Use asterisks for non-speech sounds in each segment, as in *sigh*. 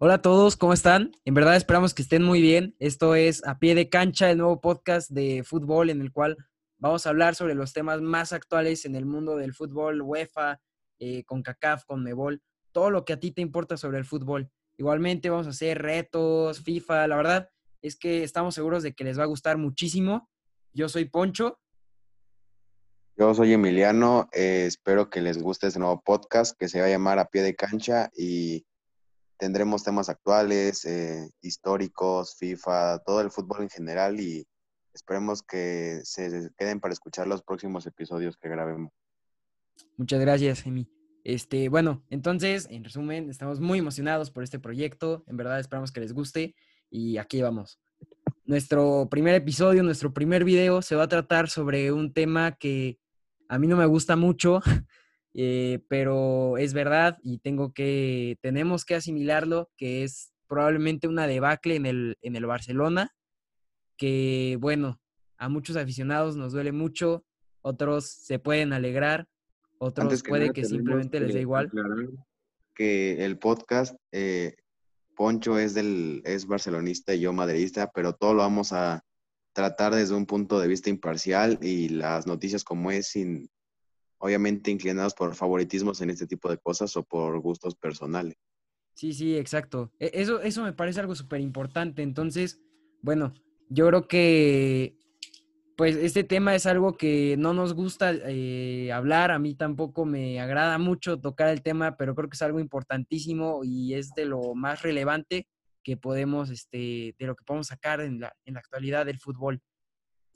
Hola a todos, ¿cómo están? En verdad esperamos que estén muy bien. Esto es A Pie de Cancha, el nuevo podcast de fútbol en el cual vamos a hablar sobre los temas más actuales en el mundo del fútbol, UEFA, eh, con CACAF, con Mebol, todo lo que a ti te importa sobre el fútbol. Igualmente vamos a hacer retos, FIFA, la verdad es que estamos seguros de que les va a gustar muchísimo. Yo soy Poncho. Yo soy Emiliano, eh, espero que les guste este nuevo podcast que se va a llamar A Pie de Cancha y tendremos temas actuales, eh, históricos, FIFA, todo el fútbol en general y esperemos que se queden para escuchar los próximos episodios que grabemos. Muchas gracias, Emi. Este, bueno, entonces, en resumen, estamos muy emocionados por este proyecto. En verdad, esperamos que les guste y aquí vamos. Nuestro primer episodio, nuestro primer video se va a tratar sobre un tema que a mí no me gusta mucho, *laughs* eh, pero es verdad y tengo que, tenemos que asimilarlo, que es probablemente una debacle en el, en el Barcelona, que bueno, a muchos aficionados nos duele mucho, otros se pueden alegrar, otros puede que simplemente les dé igual. Que el podcast, eh, Poncho es, del, es barcelonista y yo madridista, pero todo lo vamos a tratar desde un punto de vista imparcial y las noticias como es sin, obviamente inclinados por favoritismos en este tipo de cosas o por gustos personales. Sí, sí, exacto. E, eso, eso me parece algo súper importante. Entonces, bueno, yo creo que pues este tema es algo que no nos gusta eh, hablar, a mí tampoco me agrada mucho tocar el tema, pero creo que es algo importantísimo y es de lo más relevante que podemos, este, de lo que podemos sacar en la, en la actualidad del fútbol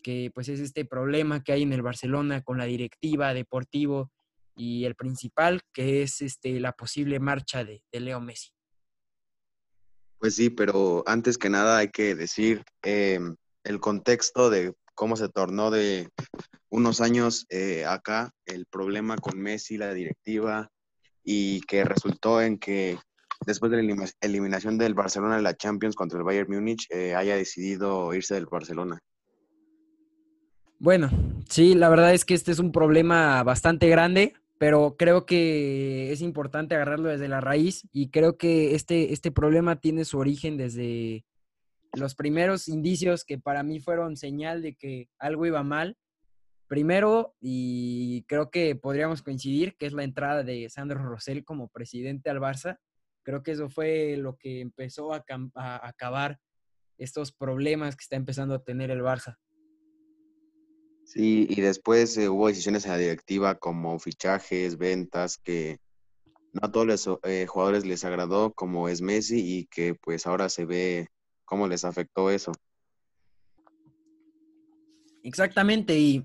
que pues es este problema que hay en el Barcelona con la directiva, deportivo y el principal, que es este, la posible marcha de, Leo Messi. Pues sí, pero antes que nada hay que decir em, el contexto de cómo se tornó de unos años eh, acá el problema con Messi, la directiva, y que resultó en que después de la eliminación del Barcelona en la Champions contra el Bayern Múnich, eh, haya decidido irse del Barcelona. Bueno, sí, la verdad es que este es un problema bastante grande, pero creo que es importante agarrarlo desde la raíz y creo que este, este problema tiene su origen desde los primeros indicios que para mí fueron señal de que algo iba mal. Primero, y creo que podríamos coincidir, que es la entrada de Sandro Rosell como presidente al Barça. Creo que eso fue lo que empezó a, a acabar estos problemas que está empezando a tener el Barça. Sí, y después eh, hubo decisiones en la directiva como fichajes, ventas, que no a todos los eh, jugadores les agradó, como es Messi, y que pues ahora se ve cómo les afectó eso. Exactamente, y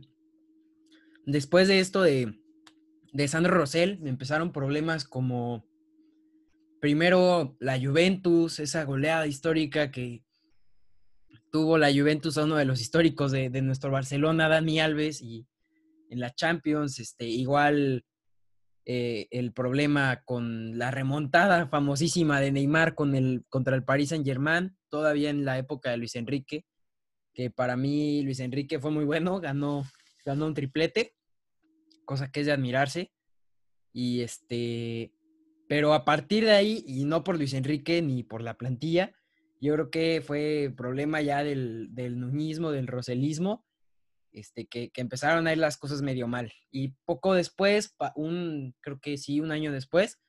después de esto de, de Sandro Rosell, empezaron problemas como primero la Juventus, esa goleada histórica que tuvo la Juventus a uno de los históricos de, nuestro Barcelona, Dani Alves, y en la Champions, este, igual eh, el problema con la remontada famosísima de Neymar con el, contra el Paris Saint Germain, todavía en la época de Luis Enrique, que para mí Luis Enrique fue muy bueno, ganó, ganó un triplete, cosa que es de admirarse. Y este, pero a partir de ahí, y no por Luis Enrique ni por la plantilla, yo creo que fue problema ya del, del nuñismo, del roselismo, este, que, empezaron a ir las cosas medio mal. Y poco después, un, creo que sí, un año después,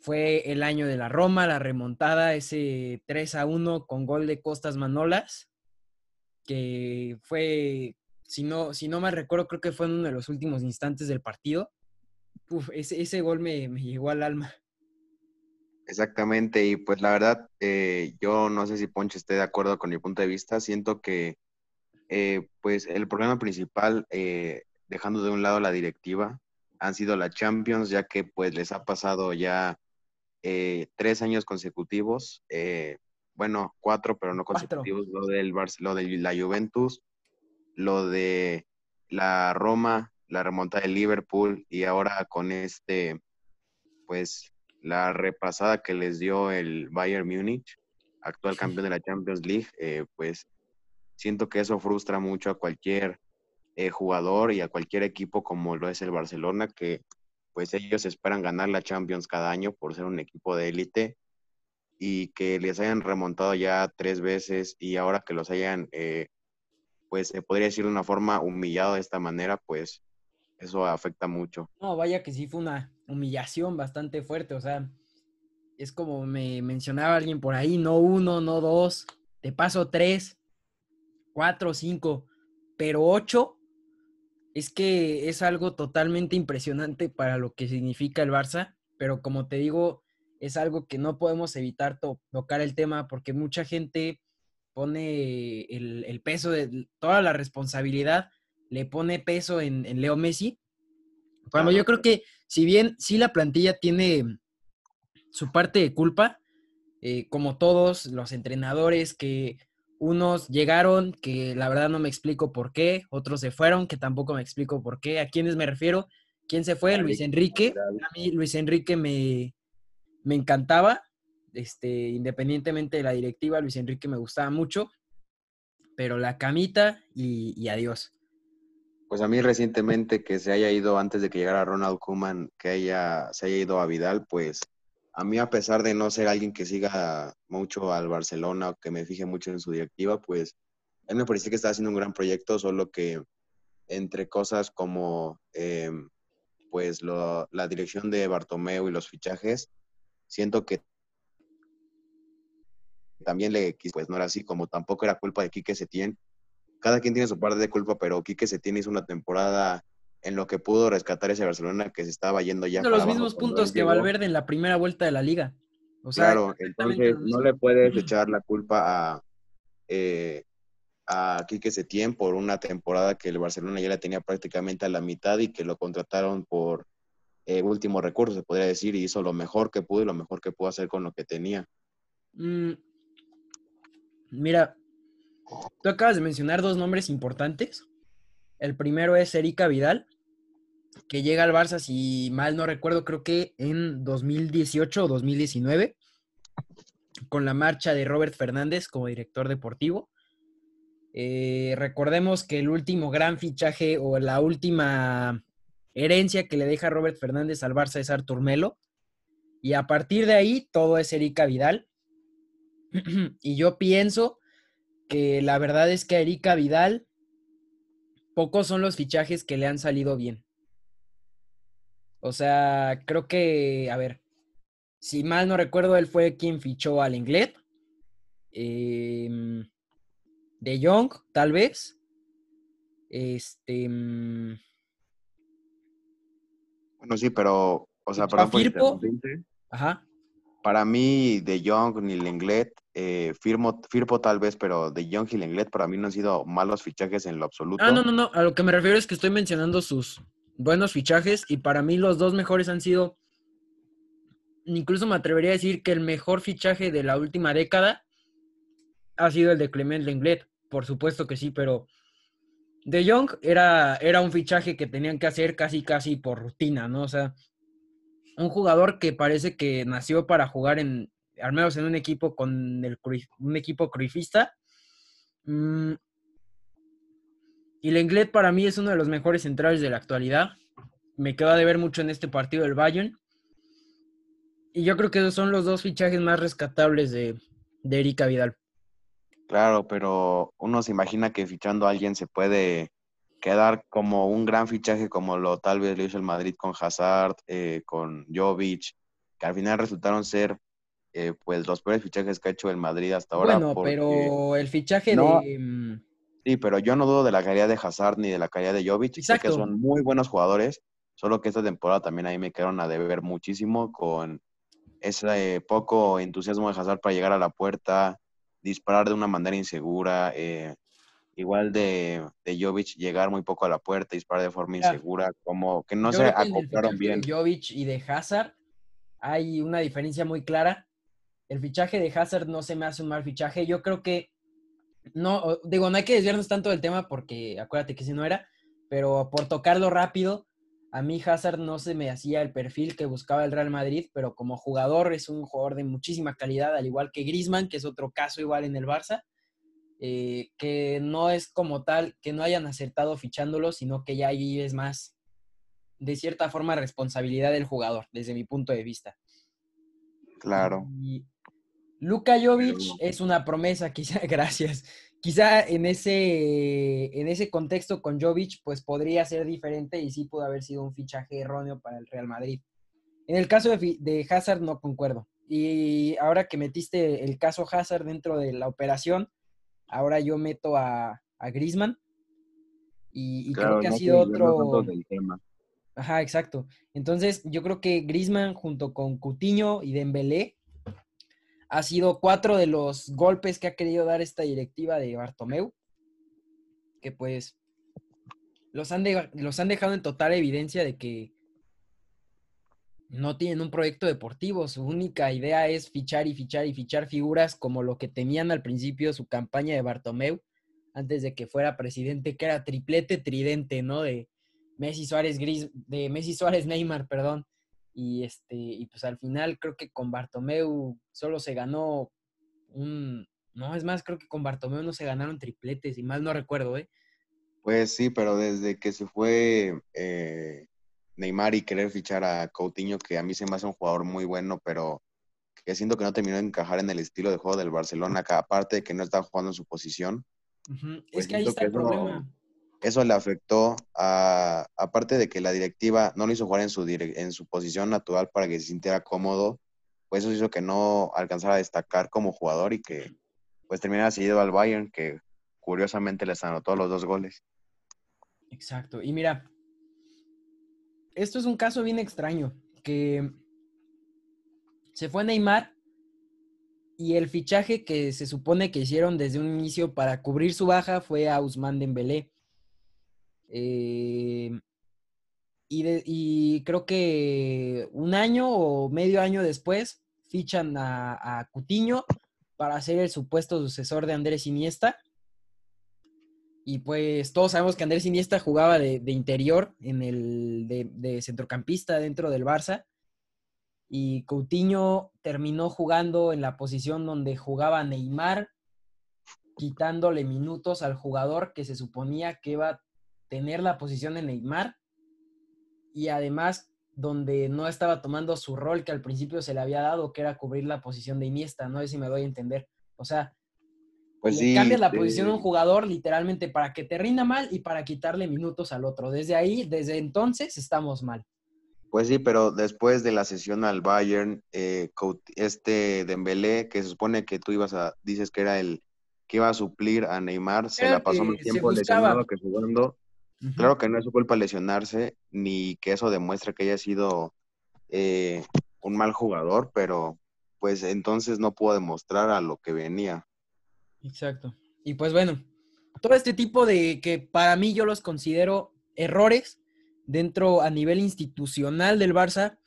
fue el año de la Roma, la remontada, ese 3 a 1 con gol de Costas Manolas, que fue, si no, si no me recuerdo, creo que fue en uno de los últimos instantes del partido. ese, ese gol me, me llegó al alma. Exactamente, y pues la verdad, eh, yo no sé si Poncho esté de acuerdo con mi punto de vista, siento que eh, pues el problema principal, eh, dejando de un lado la directiva, han sido la Champions, ya que pues les ha pasado ya tres años consecutivos, bueno, cuatro, pero no consecutivos, lo del lo de la Juventus, lo de la Roma, la remontada de Liverpool y ahora con este, pues la repasada que les dio el Bayern Múnich, actual campeón de la Champions League, eh, pues siento que eso frustra mucho a cualquier eh, jugador y a cualquier equipo como lo es el Barcelona, que pues ellos esperan ganar la Champions cada año por ser un equipo de élite y que les hayan remontado ya tres veces y ahora que los hayan, eh, pues se podría decir de una forma humillado de esta manera, pues eso afecta mucho. No, vaya que sí fue una humillación bastante fuerte, o sea, es como me mencionaba alguien por ahí, no uno, no dos, te paso tres, cuatro, cinco, pero ocho, es que es algo totalmente impresionante para lo que significa el Barça, pero como te digo, es algo que no podemos evitar tocar el tema porque mucha gente pone el, peso de toda la responsabilidad, le pone peso en, Leo Messi. Cuando yo creo que si bien sí la plantilla tiene su parte de culpa, eh, como todos los entrenadores que unos llegaron, que la verdad no me explico por qué, otros se fueron, que tampoco me explico por qué. ¿A quiénes me refiero? ¿Quién se fue? Luis Enrique. A mí Luis Enrique me, me encantaba, este, independientemente de la directiva, Luis Enrique me gustaba mucho, pero la camita y, adiós. Pues a mí recientemente que se haya ido antes de que llegara Ronald Koeman, que haya, se haya ido a Vidal, pues a mí a pesar de no ser alguien que siga mucho al Barcelona o que me fije mucho en su directiva, pues él me parecía que estaba haciendo un gran proyecto, solo que entre cosas como em, pues la dirección de Bartomeu y los fichajes, siento que también le pues no era así, como tampoco era culpa de Quique Setién. Cada quien tiene su parte de culpa, pero Quique Setién hizo una temporada en lo que pudo rescatar ese Barcelona que se estaba yendo ya. De los mismos puntos que Valverde en la primera vuelta de la liga. O sea, claro, entonces no le puedes echar la culpa a, eh, a Quique Setién por una temporada que el Barcelona ya la tenía prácticamente a la mitad y que lo contrataron por eh, último recurso, se podría decir, y hizo lo mejor que pudo y lo mejor que pudo hacer con lo que tenía. Mm, mira, tú acabas de mencionar dos nombres importantes. El primero es Erika Vidal, que llega al Barça, si mal no recuerdo, creo que en 2018 o 2019, con la marcha de Robert Fernández como director deportivo. Eh, recordemos que el último gran fichaje o la última herencia que le deja Robert Fernández al Barça es Artur Melo. Y a partir de ahí, todo es Erika Vidal. *clears throat* y yo pienso que la verdad es que a Erika Vidal, pocos son los fichajes que le han salido bien. O sea, creo que, a ver, si mal no recuerdo, él fue quien fichó al Inglés. Em, de Young, tal vez. Este. Mm, bueno, sí, pero, o sea, perdón Firpo. Ajá. Para mí, De Jong ni Lenglet, eh, Firmo, Firpo tal vez, pero De Jong y Lenglet para mí no han sido malos fichajes en lo absoluto. Ah, no, no, no. A lo que me refiero es que estoy mencionando sus buenos fichajes y para mí los dos mejores han sido, incluso me atrevería a decir que el mejor fichaje de la última década ha sido el de Clement Lenglet. Por supuesto que sí, pero de Jong era, era un fichaje que tenían que hacer casi, casi por rutina, ¿no? O sea, un jugador que parece que nació para jugar en, al menos en un equipo con el, un equipo cruifista. Mm, y Lenglet para mí es uno de los mejores centrales de la actualidad. Me queda de ver mucho en este partido del Bayern. Y yo creo que esos son los dos fichajes más rescatables de, de Erika Vidal. Claro, pero uno se imagina que fichando a alguien se puede quedar como un gran fichaje como lo tal vez lo hizo el Madrid con Hazard, eh, con Jovic, que al final resultaron ser eh, pues los peores fichajes que ha hecho el Madrid hasta ahora. Bueno, pero el fichaje de... Mm, sí, pero yo no dudo de la calidad de Hazard ni de la calidad de Jovic, sé que son muy buenos jugadores, solo que esta temporada también ahí me quedaron a deber muchísimo con ese poco entusiasmo de Hazard para llegar a la puerta, disparar de una manera insegura. Eh, igual de, de Jovic llegar muy poco a la puerta, disparar de forma insegura, como que no se acoplaron bien. De Jovic y de Hazard hay una diferencia muy clara. El fichaje de Hazard no se me hace un mal fichaje. Yo creo que no, digo, no hay que desviarnos tanto del tema porque acuérdate que si no era, pero por tocarlo rápido, a mí Hazard no se me hacía el perfil que buscaba el Real Madrid, pero como jugador es un jugador de muchísima calidad, al igual que Griezmann, que es otro caso igual en el Barça, eh, que no es como tal que no hayan acertado fichándolo, sino que ya ahí es más, de cierta forma, responsabilidad del jugador, desde mi punto de vista. Claro. Luka Jovic es una promesa, *laughs* quizá, gracias. Quizá en ese, en ese contexto con Jovic, pues podría ser diferente y sí pudo haber sido un fichaje erróneo para el Real Madrid. En el caso de, de Hazard no concuerdo. Y ahora que metiste el caso Hazard dentro de la operación, ahora yo meto a, a Griezmann. Y, creo que ha sido otro. Ajá, exacto. Entonces, yo creo que Griezmann junto con Cutiño y Dembélé ha sido cuatro de los golpes que ha querido dar esta directiva de Bartomeu, que pues los han, los han dejado en total evidencia de que no tienen un proyecto deportivo. Su única idea es fichar y fichar y fichar figuras como lo que tenían al principio su campaña de Bartomeu, antes de que fuera presidente, que era triplete tridente, ¿no? De Messi Suárez Gris, de Messi Suárez Neymar, perdón. Y este, y pues al final creo que con Bartomeu solo se ganó un. No, es más, creo que con Bartomeu no se ganaron tripletes, y mal no recuerdo, ¿eh? Pues sí, pero desde que se fue eh, Neymar y querer fichar a Coutinho, que a mí se me hace un jugador muy bueno, pero que siento que no terminó de encajar en el estilo de juego del Barcelona, que aparte de que no está jugando en su posición. es pues que ahí está el problema. Eso le afectó, a, aparte de que la directiva no lo hizo jugar en su, en su posición natural para que se sintiera cómodo, pues eso hizo que no alcanzara a destacar como jugador y que pues terminara seguido al Bayern, que curiosamente les anotó los dos goles. Exacto. Y mira, esto es un caso bien extraño, que se fue Neymar y el fichaje que se supone que hicieron desde un inicio para cubrir su baja fue a Usman Dembélé. Eh, y, creo que un año o medio año después fichan a, Cutiño para ser el supuesto sucesor de Andrés Iniesta. Y pues todos sabemos que Andrés Iniesta jugaba de, interior, en el, de, centrocampista dentro del Barça. Y Coutinho terminó jugando en la posición donde jugaba Neymar, quitándole minutos al jugador que se suponía que iba tener la posición de Neymar. Y además donde no estaba tomando su rol que al principio se le había dado, que era cubrir la posición de Iniesta. No sé si me doy a entender. O sea, pues cambias la posición de un jugador literalmente para que te rinda mal y para quitarle minutos al otro. Desde ahí, desde entonces, estamos mal. Pues sí, pero después de la sesión al Bayern, eh, este Dembélé, que se supone que tú ibas a, dices que era el que iba a suplir a Neymar, se la pasó más tiempo lesionado que jugando. Claro que no es su culpa lesionarse, ni que eso demuestre que haya sido eh, un mal jugador, pero pues entonces no pudo demostrar a lo que venía. Exacto. Y pues bueno, todo este tipo de que para mí yo los considero errores dentro a nivel institucional del Barça,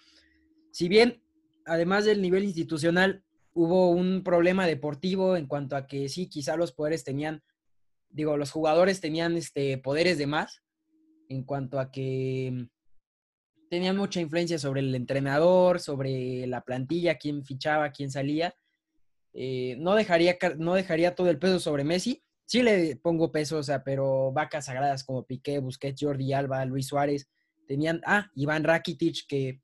si bien además del nivel institucional hubo un problema deportivo en cuanto a que sí, quizá los poderes tenían, digo, los jugadores tenían este, poderes de más, en cuanto a que tenían mucha influencia sobre el entrenador, sobre la plantilla, quién fichaba, quién salía. Eh, no, dejaría, no dejaría todo el peso sobre Messi. Sí le pongo peso, o sea, pero vacas sagradas como Piqué, Busquets, Jordi Alba, Luis Suárez, tenían, ah, Iván Rakitic, que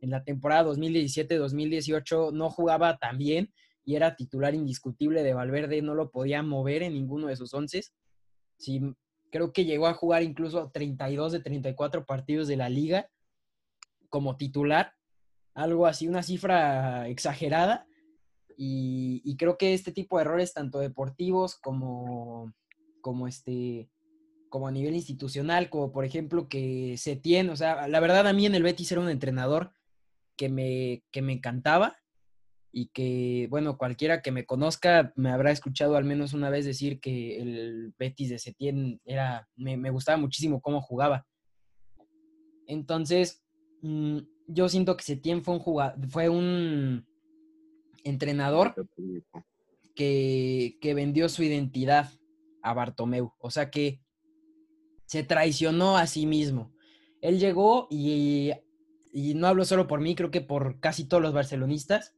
en la temporada 2017-2018 no jugaba tan bien y era titular indiscutible de Valverde, no lo podía mover en ninguno de sus once. Sí, creo que llegó a jugar incluso 32 de 34 partidos de la liga como titular, algo así, una cifra exagerada, y, creo que este tipo de errores, tanto deportivos como, como, este, como a nivel institucional, como por ejemplo que se tiene, o sea, la verdad a mí en el Betis era un entrenador que me, que me encantaba y que, bueno, cualquiera que me conozca me habrá escuchado al menos una vez decir que el Betis de Setién era, me, me gustaba muchísimo cómo jugaba. Entonces, mm, yo siento que Setién fue un jugador, fue un, entrenador que, vendió su identidad a Bartomeu. O sea que se traicionó a sí mismo. Él llegó y, y no hablo solo por mí, creo que por casi todos los barcelonistas.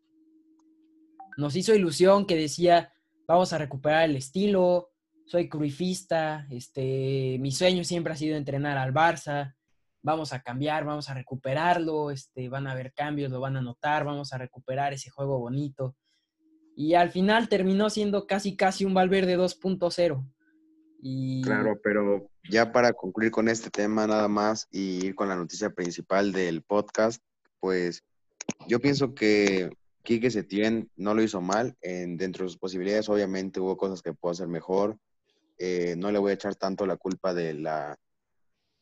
Nos hizo ilusión que decía, vamos a recuperar el estilo, soy cruifista, este, mi sueño siempre ha sido entrenar al Barça, vamos a cambiar, vamos a recuperarlo, este, van a haber cambios, lo van a notar, vamos a recuperar ese juego bonito. Y al final terminó siendo casi, casi un Valverde 2.0. Y... Claro, pero ya para concluir con este tema nada más y ir con la noticia principal del podcast, pues yo pienso que Quique Setién no lo hizo mal. En, dentro de sus posibilidades, obviamente, hubo cosas que pudo hacer mejor. Eh, no le voy a echar tanto la culpa de la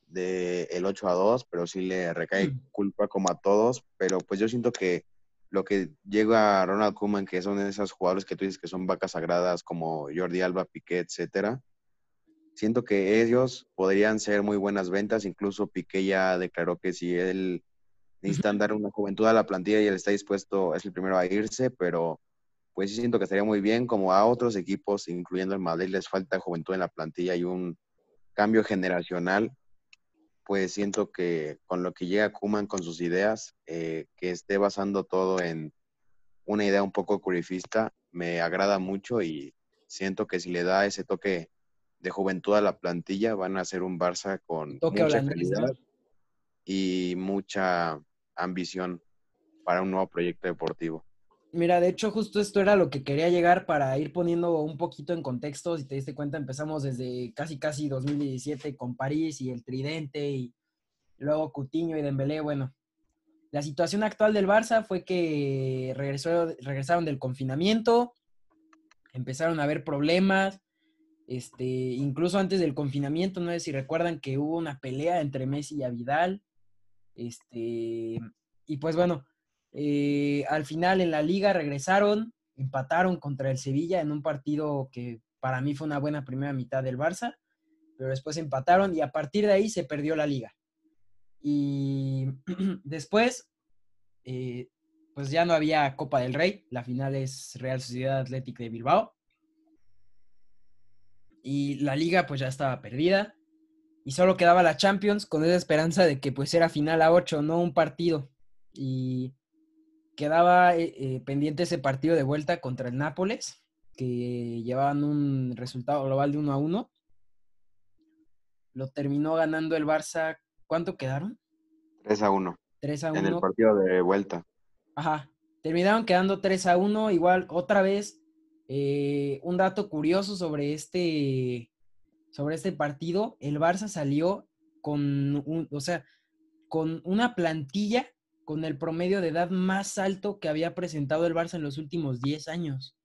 de el 8 a 2, pero sí le recae mm. culpa como a todos. Pero pues yo siento que lo que llega a Ronald Koeman, que son esos jugadores que tú dices que son vacas sagradas como Jordi Alba, Piqué, etcétera, siento que ellos podrían ser muy buenas ventas. Incluso Piqué ya declaró que si él necesitan dar una juventud a la plantilla y él está dispuesto, es el primero a irse, pero pues sí siento que estaría muy bien, como a otros equipos, incluyendo el Madrid, les falta juventud en la plantilla y un cambio generacional, pues siento que con lo que llega Kuman con sus ideas, eh, que esté basando todo en una idea un poco curifista, me agrada mucho y siento que si le da ese toque de juventud a la plantilla, van a ser un Barça con mucha calidad y mucha ambición para un nuevo proyecto deportivo. Mira, de hecho, justo esto era lo que quería llegar para ir poniendo un poquito en contexto. Si te diste cuenta, empezamos desde casi casi 2017 con París y el Tridente y luego Cutiño y Dembélé. Bueno, la situación actual del Barça fue que regresaron del confinamiento, empezaron a haber problemas. Este, incluso antes del confinamiento, no sé si recuerdan que hubo una pelea entre Messi y Vidal. Este, y pues bueno, eh, al final en la liga regresaron, empataron contra el Sevilla en un partido que para mí fue una buena primera mitad del Barça, pero después empataron y a partir de ahí se perdió la liga. Y *clears throat* después, eh, pues ya no había Copa del Rey, la final es Real Sociedad Atlética de Bilbao. Y la liga pues ya estaba perdida y solo quedaba la Champions con esa esperanza de que pues era final a 8, no un partido. Y quedaba eh, eh, pendiente ese partido de vuelta contra el Nápoles, que llevaban un resultado global de 1 a 1. Lo terminó ganando el Barça. ¿Cuánto quedaron? 3 a 1. 3 a 1. En el partido de vuelta. Ajá. Terminaron quedando 3 a 1. Igual, otra vez, eh, un dato curioso sobre este sobre este partido, el Barça salió con, un, o sea, con una plantilla con el promedio de edad más alto que había presentado el Barça en los últimos 10 años.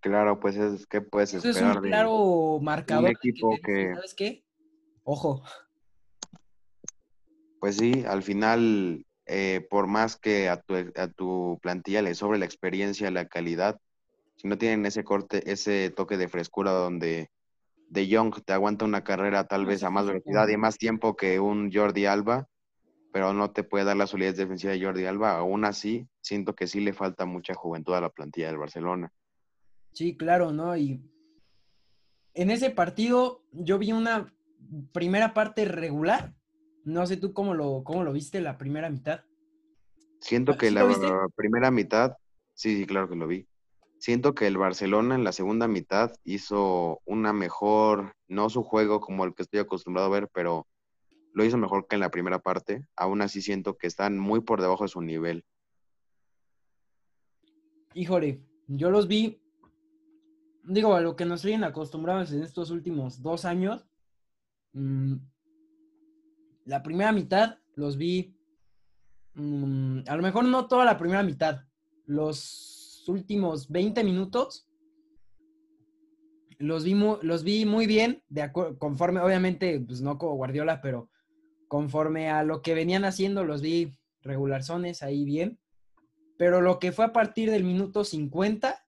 Claro, pues es que puedes esperar. es un claro marcador. Un equipo que, ¿Sabes qué? Ojo. Pues sí, al final, eh, por más que a tu, a tu plantilla le sobre la experiencia, la calidad, si no tienen ese corte, ese toque de frescura donde de Young te aguanta una carrera tal vez a más velocidad y más tiempo que un Jordi Alba, pero no te puede dar la solidez defensiva de Jordi Alba. Aún así, siento que sí le falta mucha juventud a la plantilla del Barcelona. Sí, claro, ¿no? Y en ese partido yo vi una primera parte regular. No sé tú cómo lo, cómo lo viste la primera mitad. Siento que la primera mitad, sí, sí, claro que lo vi. Siento que el Barcelona en la segunda mitad hizo una mejor, no su juego como el que estoy acostumbrado a ver, pero lo hizo mejor que en la primera parte. Aún así siento que están muy por debajo de su nivel. Híjole, yo los vi, digo, a lo que nos vienen acostumbrados en estos últimos dos años. Mm, la primera mitad los vi, mm, a lo mejor no toda la primera mitad, los últimos 20 minutos los vi, muy, los vi muy bien, conforme, obviamente, pues no como Guardiola, pero conforme a lo que venían haciendo, los vi regularzones ahí bien. Pero lo que fue a partir del minuto 50,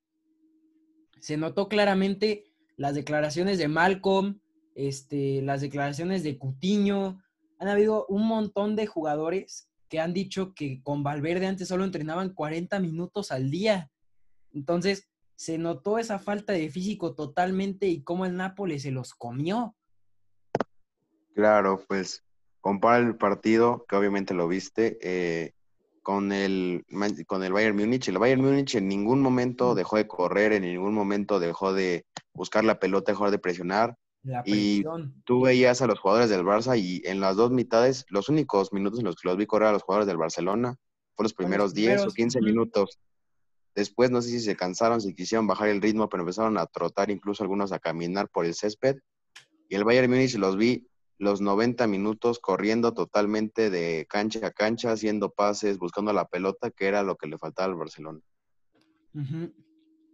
se notó claramente las declaraciones de Malcolm, este, las declaraciones de Cutiño. Han habido un montón de jugadores que han dicho que con Valverde antes solo entrenaban 40 minutos al día. Entonces, se notó esa falta de físico totalmente y cómo el Nápoles se los comió. Claro, pues compara el partido, que obviamente lo viste, eh, con, el, con el Bayern Múnich. El Bayern Múnich en ningún momento dejó de correr, en ningún momento dejó de buscar la pelota, dejó de presionar. y tú veías a los jugadores del Barça y en las dos mitades, los únicos minutos en los que los vi correr a los jugadores del Barcelona, fueron los primeros, 10 o 15 minutos Después no sé si se cansaron, si quisieron bajar el ritmo, pero empezaron a trotar, incluso algunos a caminar por el césped. Y el Bayern Múnich los vi los 90 minutos corriendo totalmente de cancha a cancha, haciendo pases, buscando la pelota, que era lo que le faltaba al Barcelona.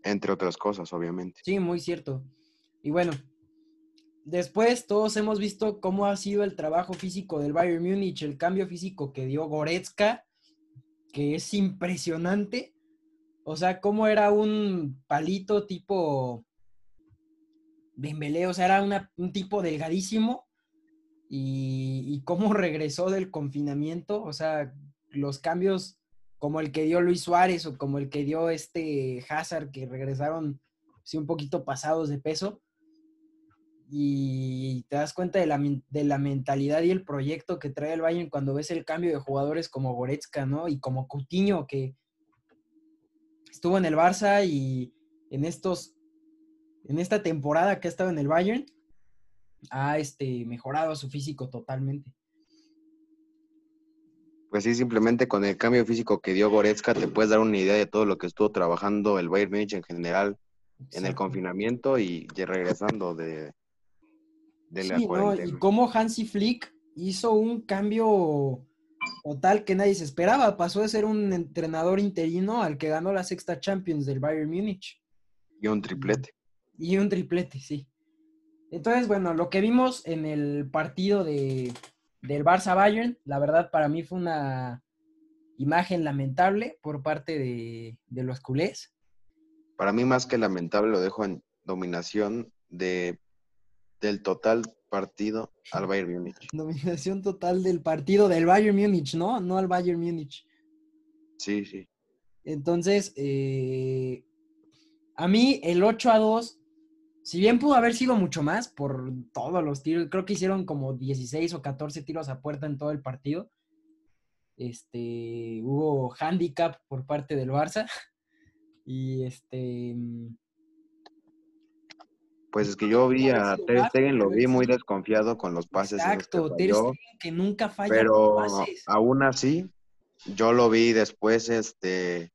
Entre otras cosas, obviamente. Sí, muy cierto. Y bueno, después todos hemos visto cómo ha sido el trabajo físico del Bayern Múnich, el cambio físico que dio Goretzka, que es impresionante. O sea, cómo era un palito tipo Dembélé, o sea, era un tipo delgadísimo y, cómo *laughs* regresó del confinamiento, o sea, los cambios como el que dio Luis Suárez o como el que dio este Hazard, que regresaron sí un poquito pasados de peso, y te das cuenta de la, de la, mentalidad y el proyecto que trae el Bayern cuando ves el cambio de jugadores como Goretzka, ¿no? Y como Coutinho, que estuvo en el Barça y en estos, en esta temporada que ha estado en el Bayern, ha este, mejorado su físico totalmente. Pues sí, simplemente con el cambio físico que dio Goretzka te puedes dar una idea de todo lo que estuvo trabajando el Bayern Munich en general en el confinamiento y regresando de, de la sí, Y cómo Hansi Flick hizo un cambio total que nadie se esperaba. Pasó de ser un entrenador interino al que ganó la sexta Champions del Bayern Múnich. Y un triplete. Y un triplete, sí. Entonces, bueno, lo que vimos en el partido de, del Barça Bayern, la verdad para mí fue una imagen lamentable por parte de, los culés. Para mí más que lamentable lo dejo en dominación de, del total partido al Bayern Múnich. *laughs* Dominación total del partido del Bayern Múnich, ¿no? No al Bayern Múnich. Sí, sí. Entonces, eh, a mí el 8 a 2 si bien pudo haber sido mucho más por todos los tiros, creo que hicieron como 16 o 14 tiros a puerta en todo el partido. Este, hubo handicap por parte del Barça. *laughs* Y este. Pues es que yo vi a Ter Stegen, lo vi muy desconfiado con los pases. Exacto, Ter Stegen que nunca falla pero aún así, yo lo vi después, este,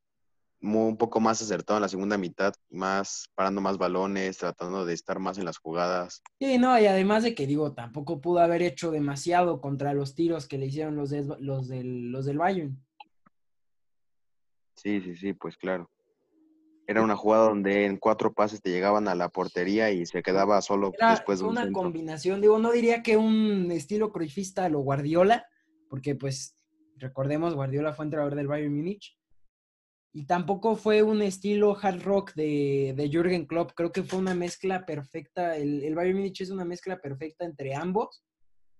un poco más acertado en la segunda mitad, más parando más balones, tratando de estar más en las jugadas. Sí, no, y además de que digo, tampoco pudo haber hecho demasiado contra los tiros que le hicieron los, los, del, los del Bayern. Sí, sí, sí, pues claro. Era una jugada donde en cuatro pases te llegaban a la portería y se quedaba solo después de un una combinación, digo, no diría que un estilo cruifista lo Guardiola, porque pues recordemos, Guardiola fue entrenador del Bayern Múnich, y tampoco fue un estilo hard rock de, de Jürgen Klopp. Creo que fue una mezcla perfecta. El, el Bayern Munich es una mezcla perfecta entre ambos.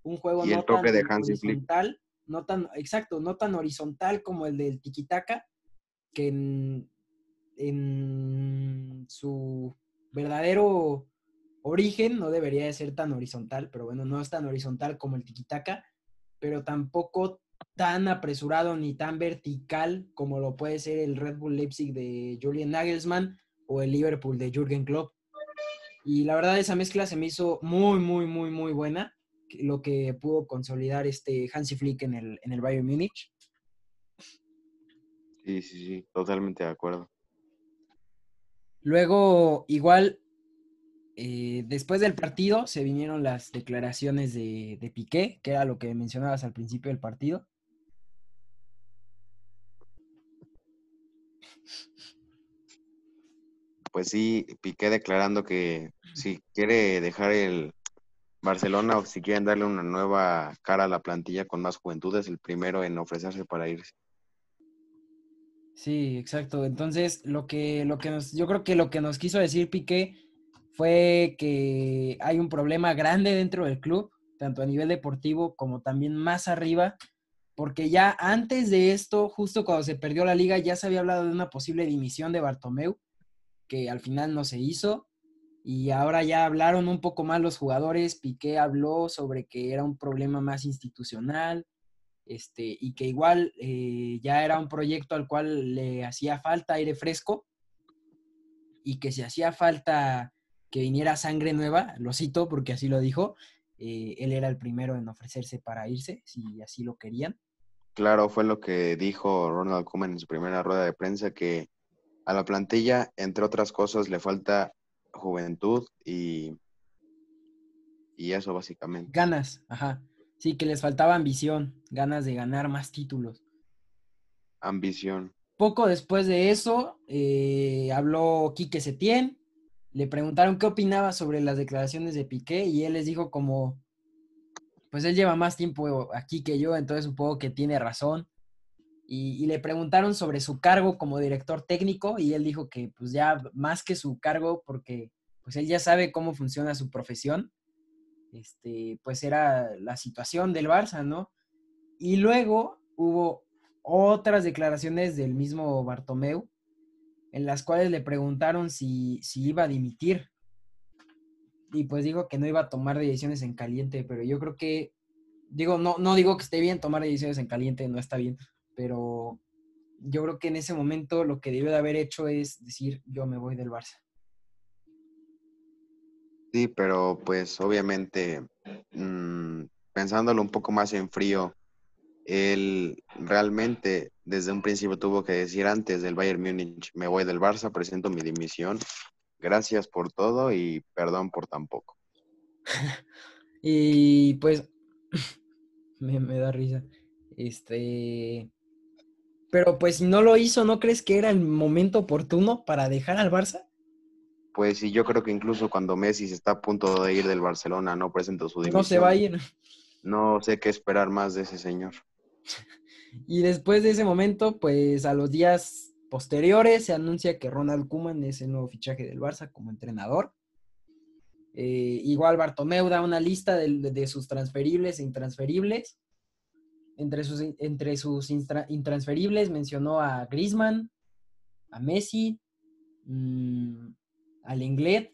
Un juego no tan horizontal, no tan, exacto, no tan horizontal como el del Tikitaka, que en, en su verdadero origen no debería de ser tan horizontal, pero bueno, no es tan horizontal como el Tikitaka, pero tampoco tan apresurado ni tan vertical como lo puede ser el Red Bull Leipzig de Julian Nagelsmann o el Liverpool de Jürgen Klopp. Y la verdad esa mezcla se me hizo muy, muy, muy, muy buena, lo que pudo consolidar este Hansi Flick en el, en el Bayern Múnich. Sí, sí, sí, totalmente de acuerdo. Luego, igual, eh, después del partido se vinieron las declaraciones de, de, Piqué, que era lo que mencionabas al principio del partido. Pues sí, Piqué declarando que si quiere dejar el Barcelona o si quieren darle una nueva cara a la plantilla con más juventud, es el primero en ofrecerse para irse. Sí, exacto. Entonces, lo que, lo que nos, yo creo que lo que nos quiso decir Piqué fue que hay un problema grande dentro del club, tanto a nivel deportivo como también más arriba, porque ya antes de esto, justo cuando se perdió la liga, ya se había hablado de una posible dimisión de Bartomeu, que al final no se hizo, y ahora ya hablaron un poco más los jugadores, Piqué habló sobre que era un problema más institucional, este, y que igual eh, ya era un proyecto al cual le hacía falta aire fresco, y que si hacía falta que viniera sangre nueva, lo cito porque así lo dijo, eh, él era el primero en ofrecerse para irse, si así lo querían. Claro, fue lo que dijo Ronald Koeman en su primera rueda de prensa, que a la plantilla, entre otras cosas, le falta juventud y, y eso básicamente. Ganas, ajá. Sí, que les faltaba ambición, ganas de ganar más títulos. Ambición. Poco después de eso, eh, habló Quique Setién, le preguntaron qué opinaba sobre las declaraciones de Piqué y él les dijo como, pues él lleva más tiempo aquí que yo, entonces supongo que tiene razón. Y, y, le preguntaron sobre su cargo como director técnico y él dijo que pues ya más que su cargo, porque pues él ya sabe cómo funciona su profesión, este, pues era la situación del Barça, ¿no? Y luego hubo otras declaraciones del mismo Bartomeu, en las cuales le preguntaron si, si iba a dimitir. Y pues dijo que no iba a tomar decisiones en caliente, pero yo creo que, digo, no, no digo que esté bien tomar decisiones en caliente, no está bien, pero yo creo que en ese momento lo que debió de haber hecho es decir, yo me voy del Barça. Sí, pero pues obviamente, mmm, pensándolo un poco más en frío, él realmente desde un principio tuvo que decir antes del Bayern Múnich, me voy del Barça, presento mi dimisión, gracias por todo y perdón por tan poco. *laughs* y pues *laughs* me, me, da risa. Este, pero pues no lo hizo, ¿no crees que era el momento oportuno para dejar al Barça? Pues sí, yo creo que incluso cuando Messi se está a punto de ir del Barcelona, no presentó su dimisión. No se va a ir. No sé qué esperar más de ese señor. Y después de ese momento, pues a los días posteriores se anuncia que Ronald Koeman es el nuevo fichaje del Barça como entrenador. Eh, igual Bartomeu da una lista de, de, sus transferibles e intransferibles. Entre sus, entre sus intransferibles mencionó a Griezmann, a Messi, mmm, al Lenglet,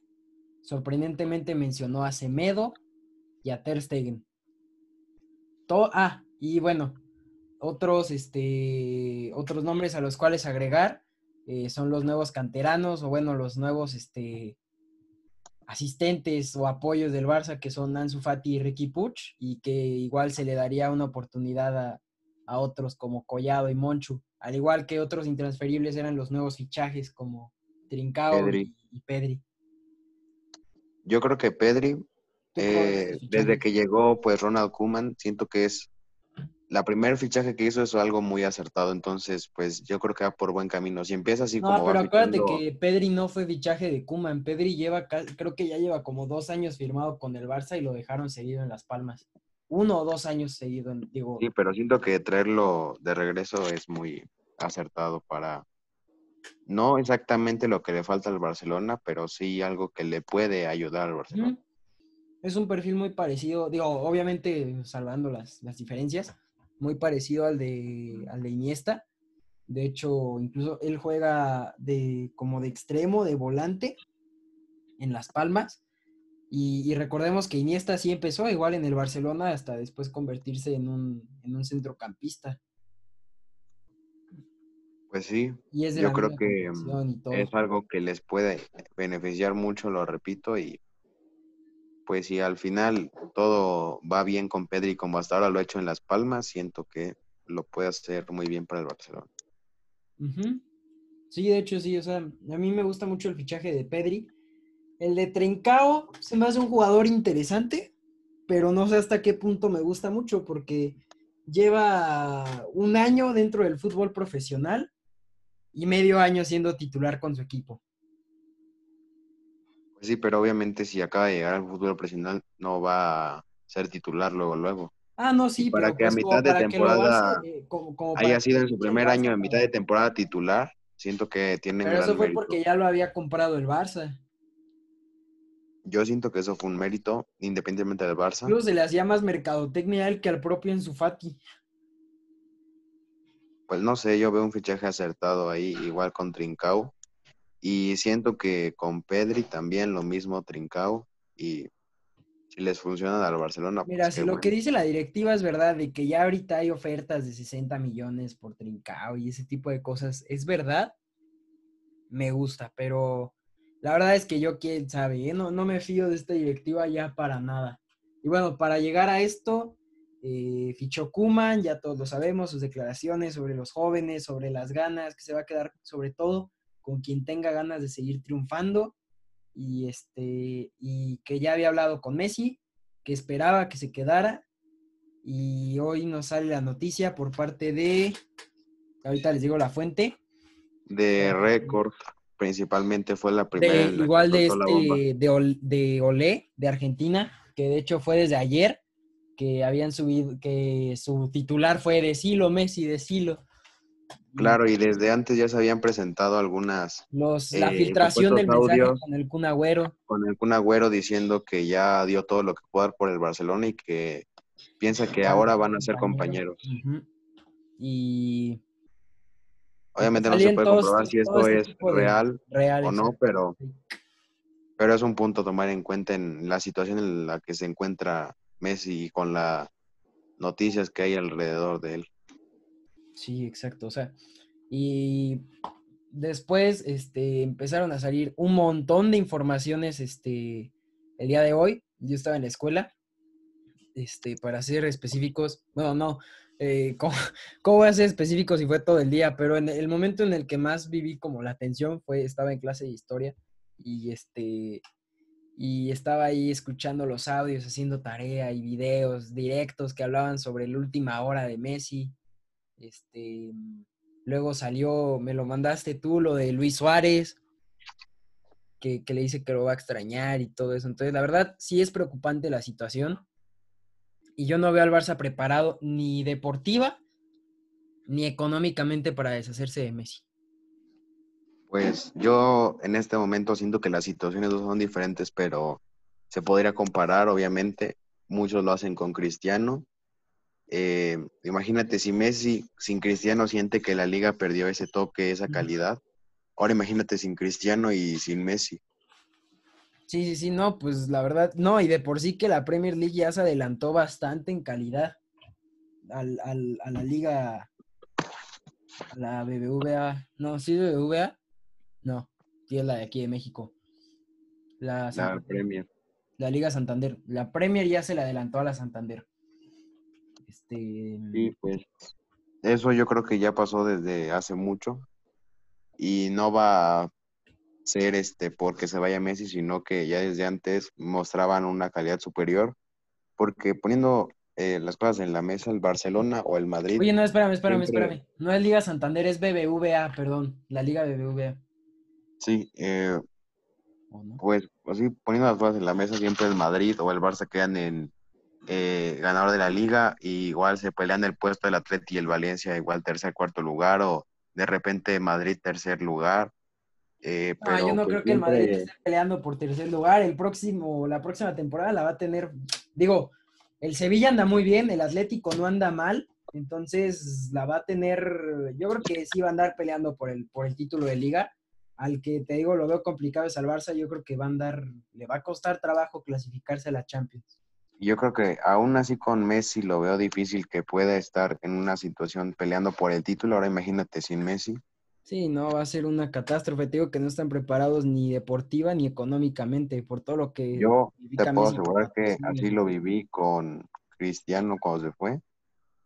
sorprendentemente mencionó a Semedo y a Ter Stegen. To ah, y bueno, otros, este, otros nombres a los cuales agregar eh, son los nuevos canteranos o bueno, los nuevos este, asistentes o apoyos del Barça que son Ansu Fati y Ricky Puch y que igual se le daría una oportunidad a, a otros como Collado y Monchu, al igual que otros intransferibles eran los nuevos fichajes como Trincao Pedri. y Pedri. Yo creo que Pedri, eh, desde que llegó pues Ronald Koeman, siento que es la primer fichaje que hizo es algo muy acertado, entonces pues yo creo que va por buen camino. Si empieza así no, como... pero va acuérdate fichando- que Pedri no fue fichaje de Kuman. Pedri lleva, creo que ya lleva como dos años firmado con el Barça y lo dejaron seguido en Las Palmas. Uno o dos años seguido, digo. Sí, pero siento que traerlo de regreso es muy acertado para... No exactamente lo que le falta al Barcelona, pero sí algo que le puede ayudar al Barcelona. Es un perfil muy parecido, digo, obviamente salvando las, las diferencias, muy parecido al de, al de Iniesta. De hecho, incluso él juega de, como de extremo, de volante, en Las Palmas. Y, y recordemos que Iniesta sí empezó igual en el Barcelona hasta después convertirse en un, en un centrocampista. Pues sí, Y es de yo creo que todo. es algo que les puede beneficiar mucho, lo repito, y pues si al final todo va bien con Pedri como hasta ahora lo ha hecho en Las Palmas, siento que lo puede hacer muy bien para el Barcelona. Sí, de hecho sí, o sea, a mí me gusta mucho el fichaje de Pedri. El de Trincao se me hace un jugador interesante, pero no sé hasta qué punto me gusta mucho porque lleva un año dentro del fútbol profesional y medio año siendo titular con su equipo. Pues sí, pero obviamente si acaba de llegar al fútbol profesional no va a ser titular luego, luego. Ah, no, sí, para pero que a pues como mitad de temporada eh, como- Haya sido en su primer año, en mitad de temporada titular, siento que tiene Pero gran eso fue mérito. porque ya lo había comprado el Barça. Yo siento que eso fue un mérito, independientemente del Barça. Incluso se le hacía más mercadotecnia a él que al propio Enzo Fati. Pues no sé, yo veo un fichaje acertado ahí, igual con Trincao. Y siento que con Pedri también lo mismo Trincao. Y si les funciona al Barcelona, pues Mira, si lo bueno. que dice la directiva es verdad, de que ya ahorita hay ofertas de 60 millones por Trincao y ese tipo de cosas, es verdad, me gusta, pero la verdad es que yo, quién sabe, ¿eh? no, no me fío de esta directiva ya para nada. Y bueno, para llegar a esto, eh, fichó Kuman, ya todos lo sabemos, sus declaraciones sobre los jóvenes, sobre las ganas, que se va a quedar sobre todo con quien tenga ganas de seguir triunfando. Y este y que ya había hablado con Messi, que esperaba que se quedara. Y hoy nos sale la noticia por parte de ahorita les digo la fuente. De récord principalmente fue la primera igual de este de, de Olé de Argentina que de hecho fue desde ayer que habían subido que su titular fue de Silo Messi de Silo Claro, y desde antes ya se habían presentado algunas. Los, la eh, filtración del mensaje con el Kun Agüero. Con el Kun Agüero diciendo que ya dio todo lo que puede dar por el Barcelona y que piensa que ahora van a ser compañeros. Y. Obviamente no se puede comprobar si esto este es real, o no, pero, pero es un punto a tomar en cuenta en la situación en la que se encuentra Messi y con las noticias que hay alrededor de él. Sí, exacto. O sea, y después este, empezaron a salir un montón de informaciones este, el día de hoy. Yo estaba en la escuela, este, para ser específicos, bueno, no, eh, *laughs* ¿cómo, ¿cómo, voy a ser específico si fue todo el día? Pero en el momento en el que más viví como la atención fue, estaba en clase de historia y este, y estaba ahí escuchando los audios, haciendo tarea y videos directos que hablaban sobre la última hora de Messi este, luego salió, me lo mandaste tú, lo de Luis Suárez, que, le dice que lo va a extrañar y todo eso. Entonces, la verdad, sí es preocupante la situación. Y yo no veo al Barça preparado ni deportiva ni económicamente para deshacerse de Messi. Pues yo en este momento siento que las situaciones son diferentes, pero se podría comparar, obviamente. Muchos lo hacen con Cristiano eh, imagínate si Messi sin Cristiano siente que la liga perdió ese toque, esa calidad. Ahora imagínate sin Cristiano y sin Messi. Sí, sí, sí, no, pues la verdad, no, y de por sí que la Premier League ya se adelantó bastante en calidad al, a la liga, a la BBVA, no, sí, BBVA, no, sí es la de aquí de México. La, la Premier. La Liga Santander. La Premier ya se le adelantó a la Santander. Este... Sí, pues eso yo creo que ya pasó desde hace mucho y no va a ser este porque se vaya Messi, sino que ya desde antes mostraban una calidad superior, porque poniendo eh, las cosas en la mesa, el Barcelona o el Madrid. Oye, no, espérame, espérame, espérame. No es Liga Santander, es BBVA, perdón, la Liga BBVA. Sí, eh, pues así poniendo las cosas en la mesa, siempre el Madrid o el Barça quedan en eh, ganador de la liga, y igual se pelean el puesto del Atleti y el Valencia, igual tercer, cuarto lugar, o de repente Madrid tercer lugar. Eh, ah, yo no pues creo que el Madrid esté peleando por tercer lugar. El próximo, la próxima temporada la va a tener, digo, el Sevilla anda muy bien, el Atlético no anda mal, entonces la va a tener, yo creo que sí va a andar peleando por el, por el título de liga. Al que te digo lo veo complicado es al Barça, yo creo que va a andar, le va a costar trabajo clasificarse a la Champions. Yo creo que aún así con Messi lo veo difícil que pueda estar en una situación peleando por el título. Ahora imagínate sin Messi. Sí, no, va a ser una catástrofe. Te digo que no están preparados ni deportiva ni económicamente por todo lo que... Yo te puedo asegurar que así lo viví con Cristiano cuando se fue.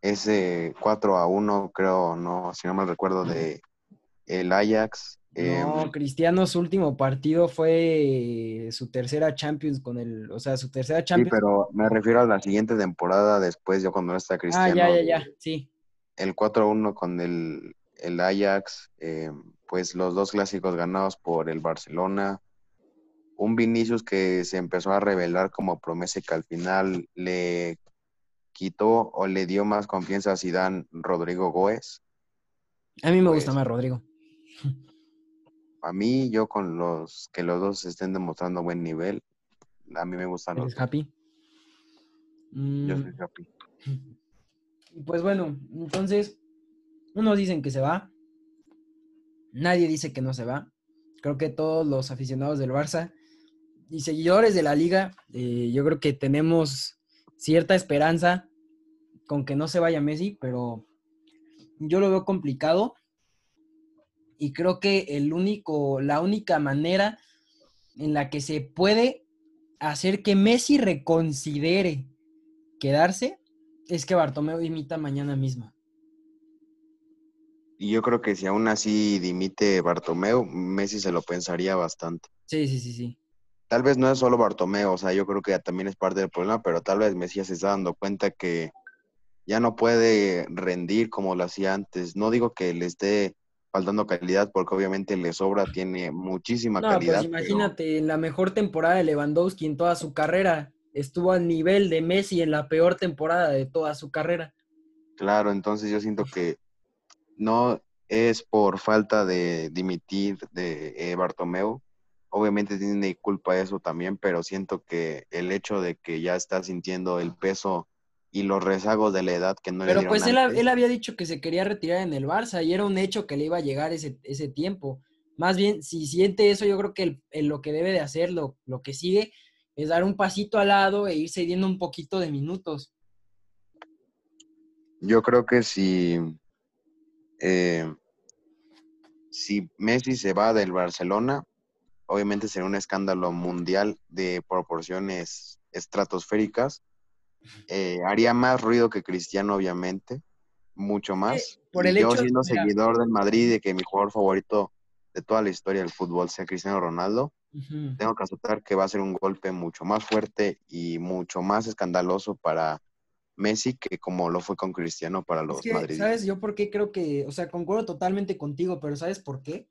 Ese 4 a 1, creo, no, si no me recuerdo, de el Ajax no, em, Cristiano su último partido fue su tercera Champions con el, o sea, su tercera Champions. Sí, pero me refiero a la siguiente temporada después, yo cuando no está Cristiano. Ah, ya, ya, ya, sí. El 4-1 con el, el Ajax, em, pues los dos clásicos ganados por el Barcelona. Un Vinicius que se empezó a revelar como promesa y que al final le quitó o le dio más confianza a Zidane Rodrigo Goes. A mí me gusta pues más Rodrigo. *laughs* a mí, yo con los que los dos estén demostrando buen nivel, a mí me gustan los. happy? Yo soy mm. happy. *laughs* Pues bueno, entonces, unos dicen que se va, nadie dice que no se va. Creo que todos los aficionados del Barça y seguidores de la liga, eh, yo creo que tenemos cierta esperanza con que no se vaya Messi, pero yo lo veo complicado y creo que el único, la única manera en la que se puede hacer que Messi reconsidere quedarse es que Bartomeu imita mañana mismo. Y yo creo que si aún así dimite Bartomeu, Messi se lo pensaría bastante. Sí, sí, sí, sí. Tal vez no es solo Bartomeu, o sea, yo creo que también es parte del problema, pero tal vez Messi ya se está dando cuenta que ya no puede rendir como lo hacía antes. No digo que le esté faltando calidad, porque obviamente le sobra, tiene muchísima No, calidad. pues imagínate, en la mejor temporada de Lewandowski en toda su carrera, estuvo al nivel de Messi en la peor temporada de toda su carrera. Claro, entonces yo siento que no es por falta de dimitir de eh, Bartomeu. Obviamente tiene culpa eso también, pero siento que el hecho de que ya está sintiendo el peso y los rezagos de la edad que no Pero pues él, él había dicho que se quería retirar en el Barça y era un hecho que le iba a llegar ese, ese tiempo. Más bien, si siente eso, yo creo que el- el- lo que debe de hacer, lo, lo que sigue, es dar un pasito al lado e ir cediendo un poquito de minutos. Yo creo que si, eh, si Messi se va del Barcelona, obviamente será un escándalo mundial de proporciones estratosféricas. Eh, haría más ruido que Cristiano, obviamente, mucho más. por el yo hecho- siendo mira. seguidor del Madrid y de que mi jugador favorito de toda la historia del fútbol sea Cristiano Ronaldo, tengo que aceptar que va a ser un golpe mucho más fuerte y mucho más escandaloso para Messi que como lo fue con Cristiano para los Es que, madridistas. ¿sabes? Yo por qué creo que, o sea, concuerdo totalmente contigo, pero ¿sabes por qué?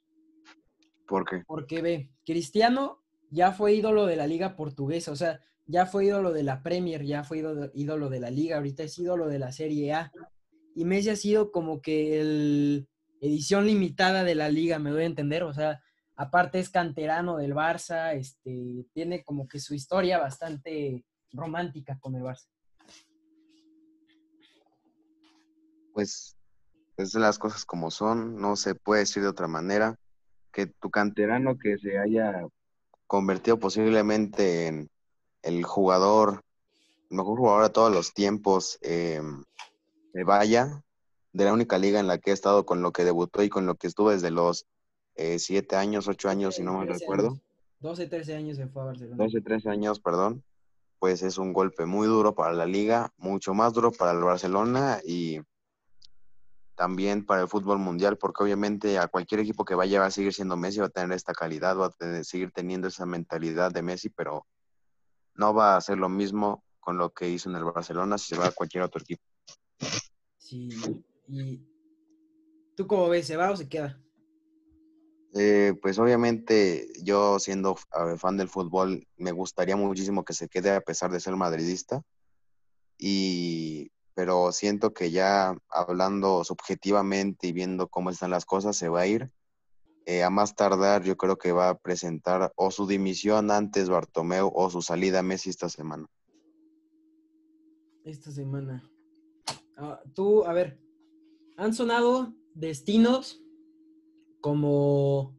Porque Porque ve, Cristiano ya fue ídolo de la liga portuguesa, o sea, ya fue ídolo de la Premier, ya fue ídolo, de la liga, ahorita es ídolo de la Serie A. Y Messi ha sido como que el edición limitada de la liga, me doy a entender, o sea, aparte es canterano del Barça, este, tiene como que su historia bastante romántica con el Barça. pues es las cosas como son, no se puede decir de otra manera, que tu canterano que se haya convertido posiblemente en el jugador, el mejor jugador de todos los tiempos, eh, se vaya de la única liga en la que he estado con lo que debutó y con lo que estuvo desde los eh, siete años, ocho años, si no 13 recuerdo. años. 12, 13 años se fue a Barcelona. 12, 13 años, perdón, pues es un golpe muy duro para la liga, mucho más duro para el Barcelona y también para el fútbol mundial, porque obviamente a cualquier equipo que vaya va a seguir siendo Messi, va a tener esta calidad, va a tener- seguir teniendo esa mentalidad de Messi, pero no va a hacer lo mismo con lo que hizo en el Barcelona si se va a cualquier otro equipo. Sí, y ¿tú cómo ves? ¿Se va o se queda? Eh, pues obviamente yo siendo fan del fútbol me gustaría muchísimo que se quede a pesar de ser madridista y pero siento que ya hablando subjetivamente y viendo cómo están las cosas se va a ir Eh, a más tardar yo creo que va a presentar o su dimisión antes Bartomeu o su salida Messi esta semana esta semana. Ah, tú, a ver, han sonado destinos como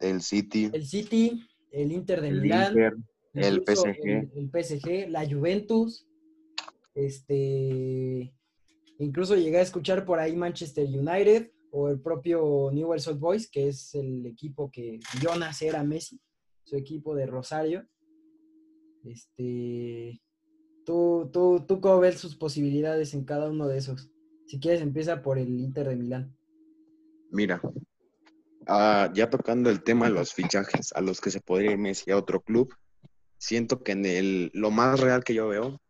el City el City, el Inter de el Milán, Inter el PSG. el, el PSG, la Juventus, este, incluso llegué a escuchar por ahí Manchester United o el propio Newell's Old Boys, que es el equipo que vio nacer a Messi, su equipo de Rosario. Este, ¿tú, tú, tú cómo ves sus posibilidades en cada uno de esos? Si quieres, empieza por el Inter de Milán. Mira, ah, ya tocando el tema de los fichajes a los que se podría ir Messi a otro club, siento que en el, lo más real que yo veo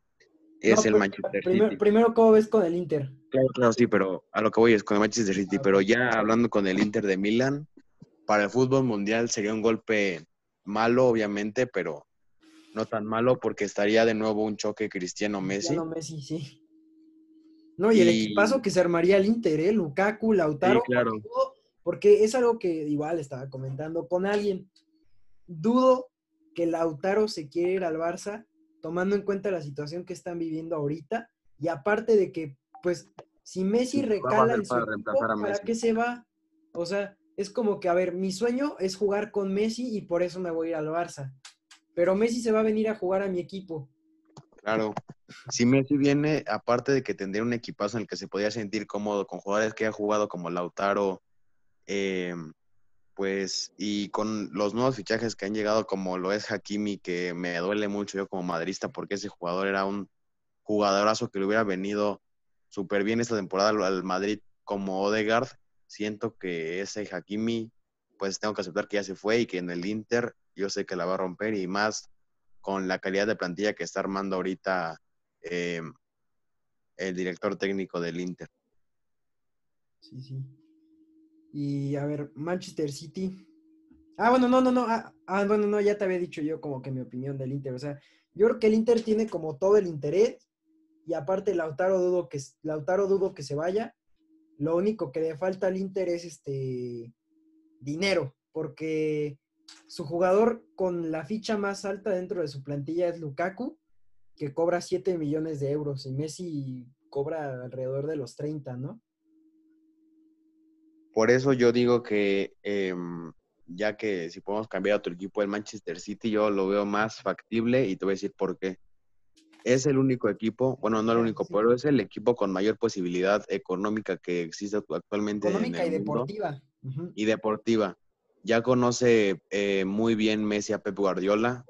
es No, el pr- Manchester primero, City. primero, ¿cómo ves con el Inter? Claro, claro, sí, pero a lo que voy es con el Manchester City, pero ya hablando con el Inter de Milán, para el fútbol mundial sería un golpe malo, obviamente, pero no tan malo porque estaría de nuevo un choque Cristiano-Messi. Cristiano Messi, sí. No, y el equipazo que se armaría el Inter, ¿eh? Lukaku, Lautaro. Sí, claro. porque es algo que igual estaba comentando con alguien. Dudo que Lautaro se quiere ir al Barça, tomando en cuenta la situación que están viviendo ahorita. Y aparte de que, pues, si Messi Sí, ¿qué va a recala en su para equipo, ¿para qué se va? O sea, es como que, a ver, mi sueño es jugar con Messi y por eso me voy a ir al Barça. Pero Messi se va a venir a jugar a mi equipo. Claro. Si Messi viene, aparte de que tendría un equipazo en el que se podía sentir cómodo con jugadores que ha jugado como Lautaro, eh, pues, y con los nuevos fichajes que han llegado, como lo es Hakimi, que me duele mucho yo como madrista, porque ese jugador era un jugadorazo que le hubiera venido súper bien esta temporada al- Madrid como Odegaard, siento que ese Hakimi, pues tengo que aceptar que ya se fue y que en el Inter yo sé que la va a romper y más con la calidad de plantilla que está armando ahorita eh, el director técnico del Inter. Sí, sí. Y a ver, Manchester City. Ah, bueno, no, no, no. Ah, ah, bueno, no, ya te había dicho yo como que mi opinión del Inter. O sea, yo creo que el Inter tiene como todo el interés. Y aparte, Lautaro dudo que, Lautaro dudo que se vaya. Lo único que le falta al Inter es este dinero. Porque su jugador con la ficha más alta dentro de su plantilla es Lukaku, que cobra 7 millones de euros y Messi cobra alrededor de los 30, ¿no? Por eso yo digo que em, ya que si podemos cambiar a otro equipo, el Manchester City, yo lo veo más factible y te voy a decir por qué. Es el único equipo, bueno, no el único, pero es el equipo con mayor posibilidad económica que existe actualmente. Económica y deportiva. Y deportiva ya conoce eh, muy bien Messi a Pep Guardiola.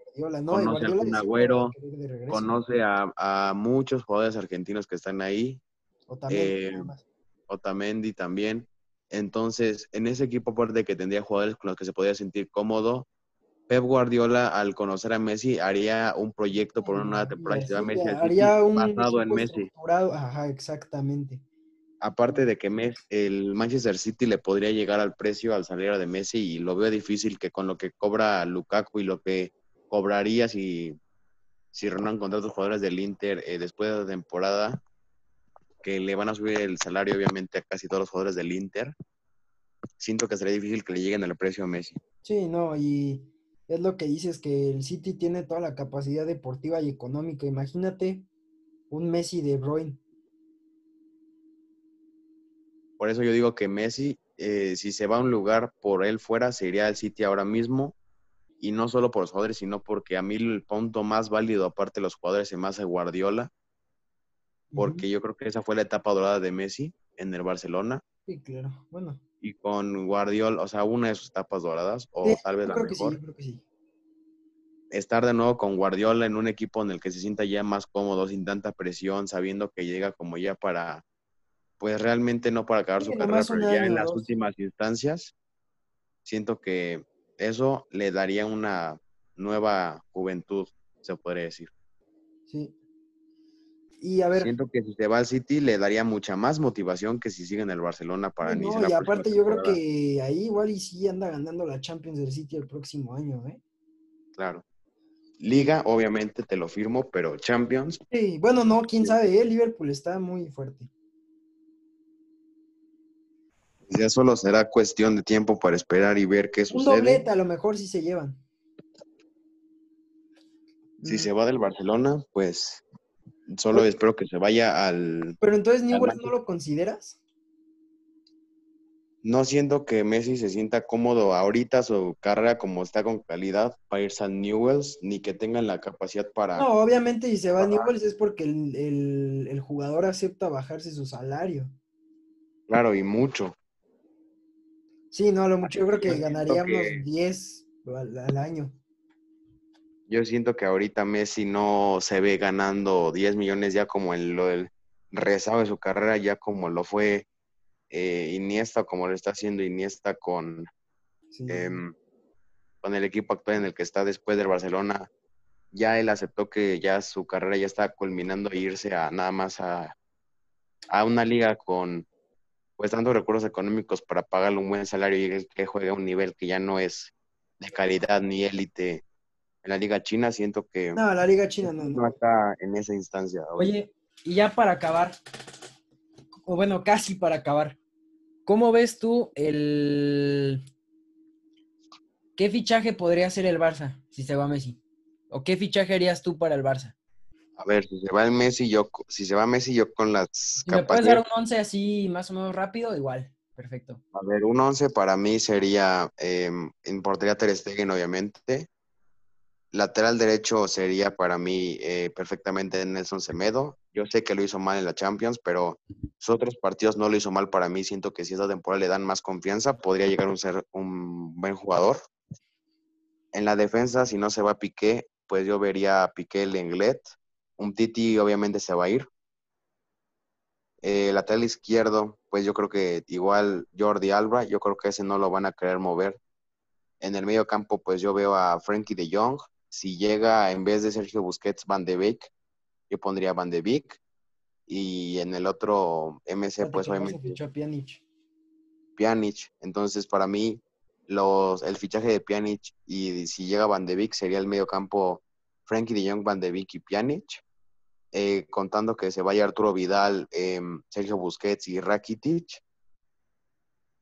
conoce a Kun Agüero, conoce a, muchos jugadores argentinos que están ahí. Otamendi, eh, Otamendi también. Entonces, en ese equipo, aparte que tendría jugadores con los que se podía sentir cómodo, Pep Guardiola, al conocer a Messi, haría un proyecto por una nueva temporada. Messi haría un basado en Messi. Ajá, exactamente aparte de que el Manchester City le podría llegar al precio al salir de Messi y lo veo difícil que con lo que cobra Lukaku y lo que cobraría si, si renuevan contra otros jugadores del Inter eh, después de la temporada, que le van a subir el salario obviamente a casi todos los jugadores del Inter, siento que sería difícil que le lleguen al precio a Messi. Sí, no, y es lo que dices, que el City tiene toda la capacidad deportiva y económica. Imagínate un Messi de Bruyne por eso yo digo que Messi, eh, si se va a un lugar por él fuera, se iría al City ahora mismo. Y no solo por los jugadores, sino porque a mí el punto más válido, aparte de los jugadores, se me hace Guardiola. Porque yo creo que esa fue la etapa dorada de Messi en el Barcelona. Sí, claro. Bueno. Y con Guardiola, o sea, una de sus etapas doradas, o tal vez la creo mejor. Que sí, creo que sí. Estar de nuevo con Guardiola en un equipo en el que se sienta ya más cómodo, sin tanta presión, sabiendo que llega como ya para pues realmente no para acabar su carrera, pero ya en las últimas instancias, siento que eso le daría una nueva juventud, se podría decir. Sí. Y a ver. Siento que si se va al City le daría mucha más motivación que si sigue en el Barcelona para no, No, y aparte yo creo que ahí igual y sí anda ganando la Champions del City el próximo año, ¿eh? Claro. Liga, obviamente te lo firmo, pero Champions. Sí, bueno, no, quién sabe, ¿eh? Liverpool está muy fuerte. Ya solo será cuestión de tiempo para esperar y ver qué sucede. Un doblete a lo mejor si se llevan. Si se va del Barcelona, pues solo espero que se vaya al. Pero entonces Newell's no lo consideras? No siento que Messi se sienta cómodo ahorita su carrera como está con calidad para irse a Newells, ni que tengan la capacidad para. No, obviamente si se va a Newells es porque el, el jugador acepta bajarse su salario. Claro, y mucho. Sí, no, lo mucho, yo creo que ganaríamos 10 al, año. Yo siento que ahorita Messi no se ve ganando 10 millones ya como en lo del rezado de su carrera, ya como lo fue eh, Iniesta, como lo está haciendo Iniesta con, em, con el equipo actual en el que está después del Barcelona. Ya él aceptó que ya su carrera ya está culminando e irse a nada más a, a una liga con pues dando recursos económicos para pagarle un buen salario y que juegue a un nivel que ya no es de calidad ni élite en la Liga China, siento que... No, la Liga China no. No está en esa instancia. Oye, y ya para acabar, o bueno, casi para acabar, ¿cómo ves tú el... ¿Qué fichaje podría hacer el Barça si se va Messi? ¿O qué fichaje harías tú para el Barça? A ver, si se va el Messi, yo, si se va Messi, yo con las si ¿Me puedes dar un 11 así más o menos rápido? Igual, perfecto. A ver, un 11 para mí sería, eh, en portería Ter Stegen, obviamente. Lateral derecho sería para mí eh, perfectamente Nelson Semedo. Yo sé que lo hizo mal en la Champions, pero sus otros partidos no lo hizo mal para mí. Siento que si esta temporada le dan más confianza, podría llegar a ser un buen jugador. En la defensa, si no se va Piqué, pues yo vería a Piqué Lenglet un Titi obviamente se va a ir. Eh, lateral izquierdo, pues yo creo que igual Jordi Alba, yo creo que ese no lo van a querer mover. En el medio campo, pues yo veo a Frankie de Jong. Si llega en vez de Sergio Busquets, Van de Beek, yo pondría Van de Beek. Y en el otro MC, pues obviamente. Pjanic. Pjanic. Entonces, para mí, los, el fichaje de Pjanic y si llega Van de Beek sería el medio campo Frankie de Jong, Van de Beek y Pjanic. Eh, contando que se vaya Arturo Vidal, em, Sergio Busquets y Rakitic.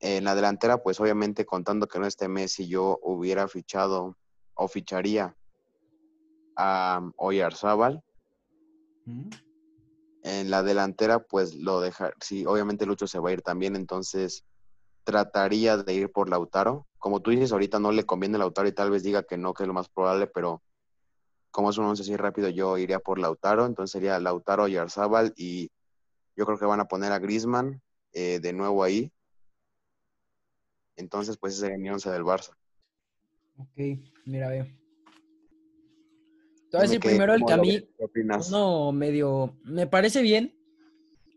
En la delantera, pues obviamente contando que no esté Messi, yo hubiera fichado o ficharía a Oyarzábal. En la delantera, pues lo dejar, sí, obviamente Lucho se va a ir también, entonces trataría de ir por Lautaro. Como tú dices, ahorita no le conviene Lautaro y tal vez diga que no, que es lo más probable, pero como es un once así rápido, yo iría por Lautaro. Entonces sería Lautaro y Arzábal y yo creo que van a poner a Grisman eh, de nuevo ahí. Entonces, pues ese sería mi once del Barça. Ok, mira, veo. Te voy a decir primero el que a mí, no, medio, me parece bien.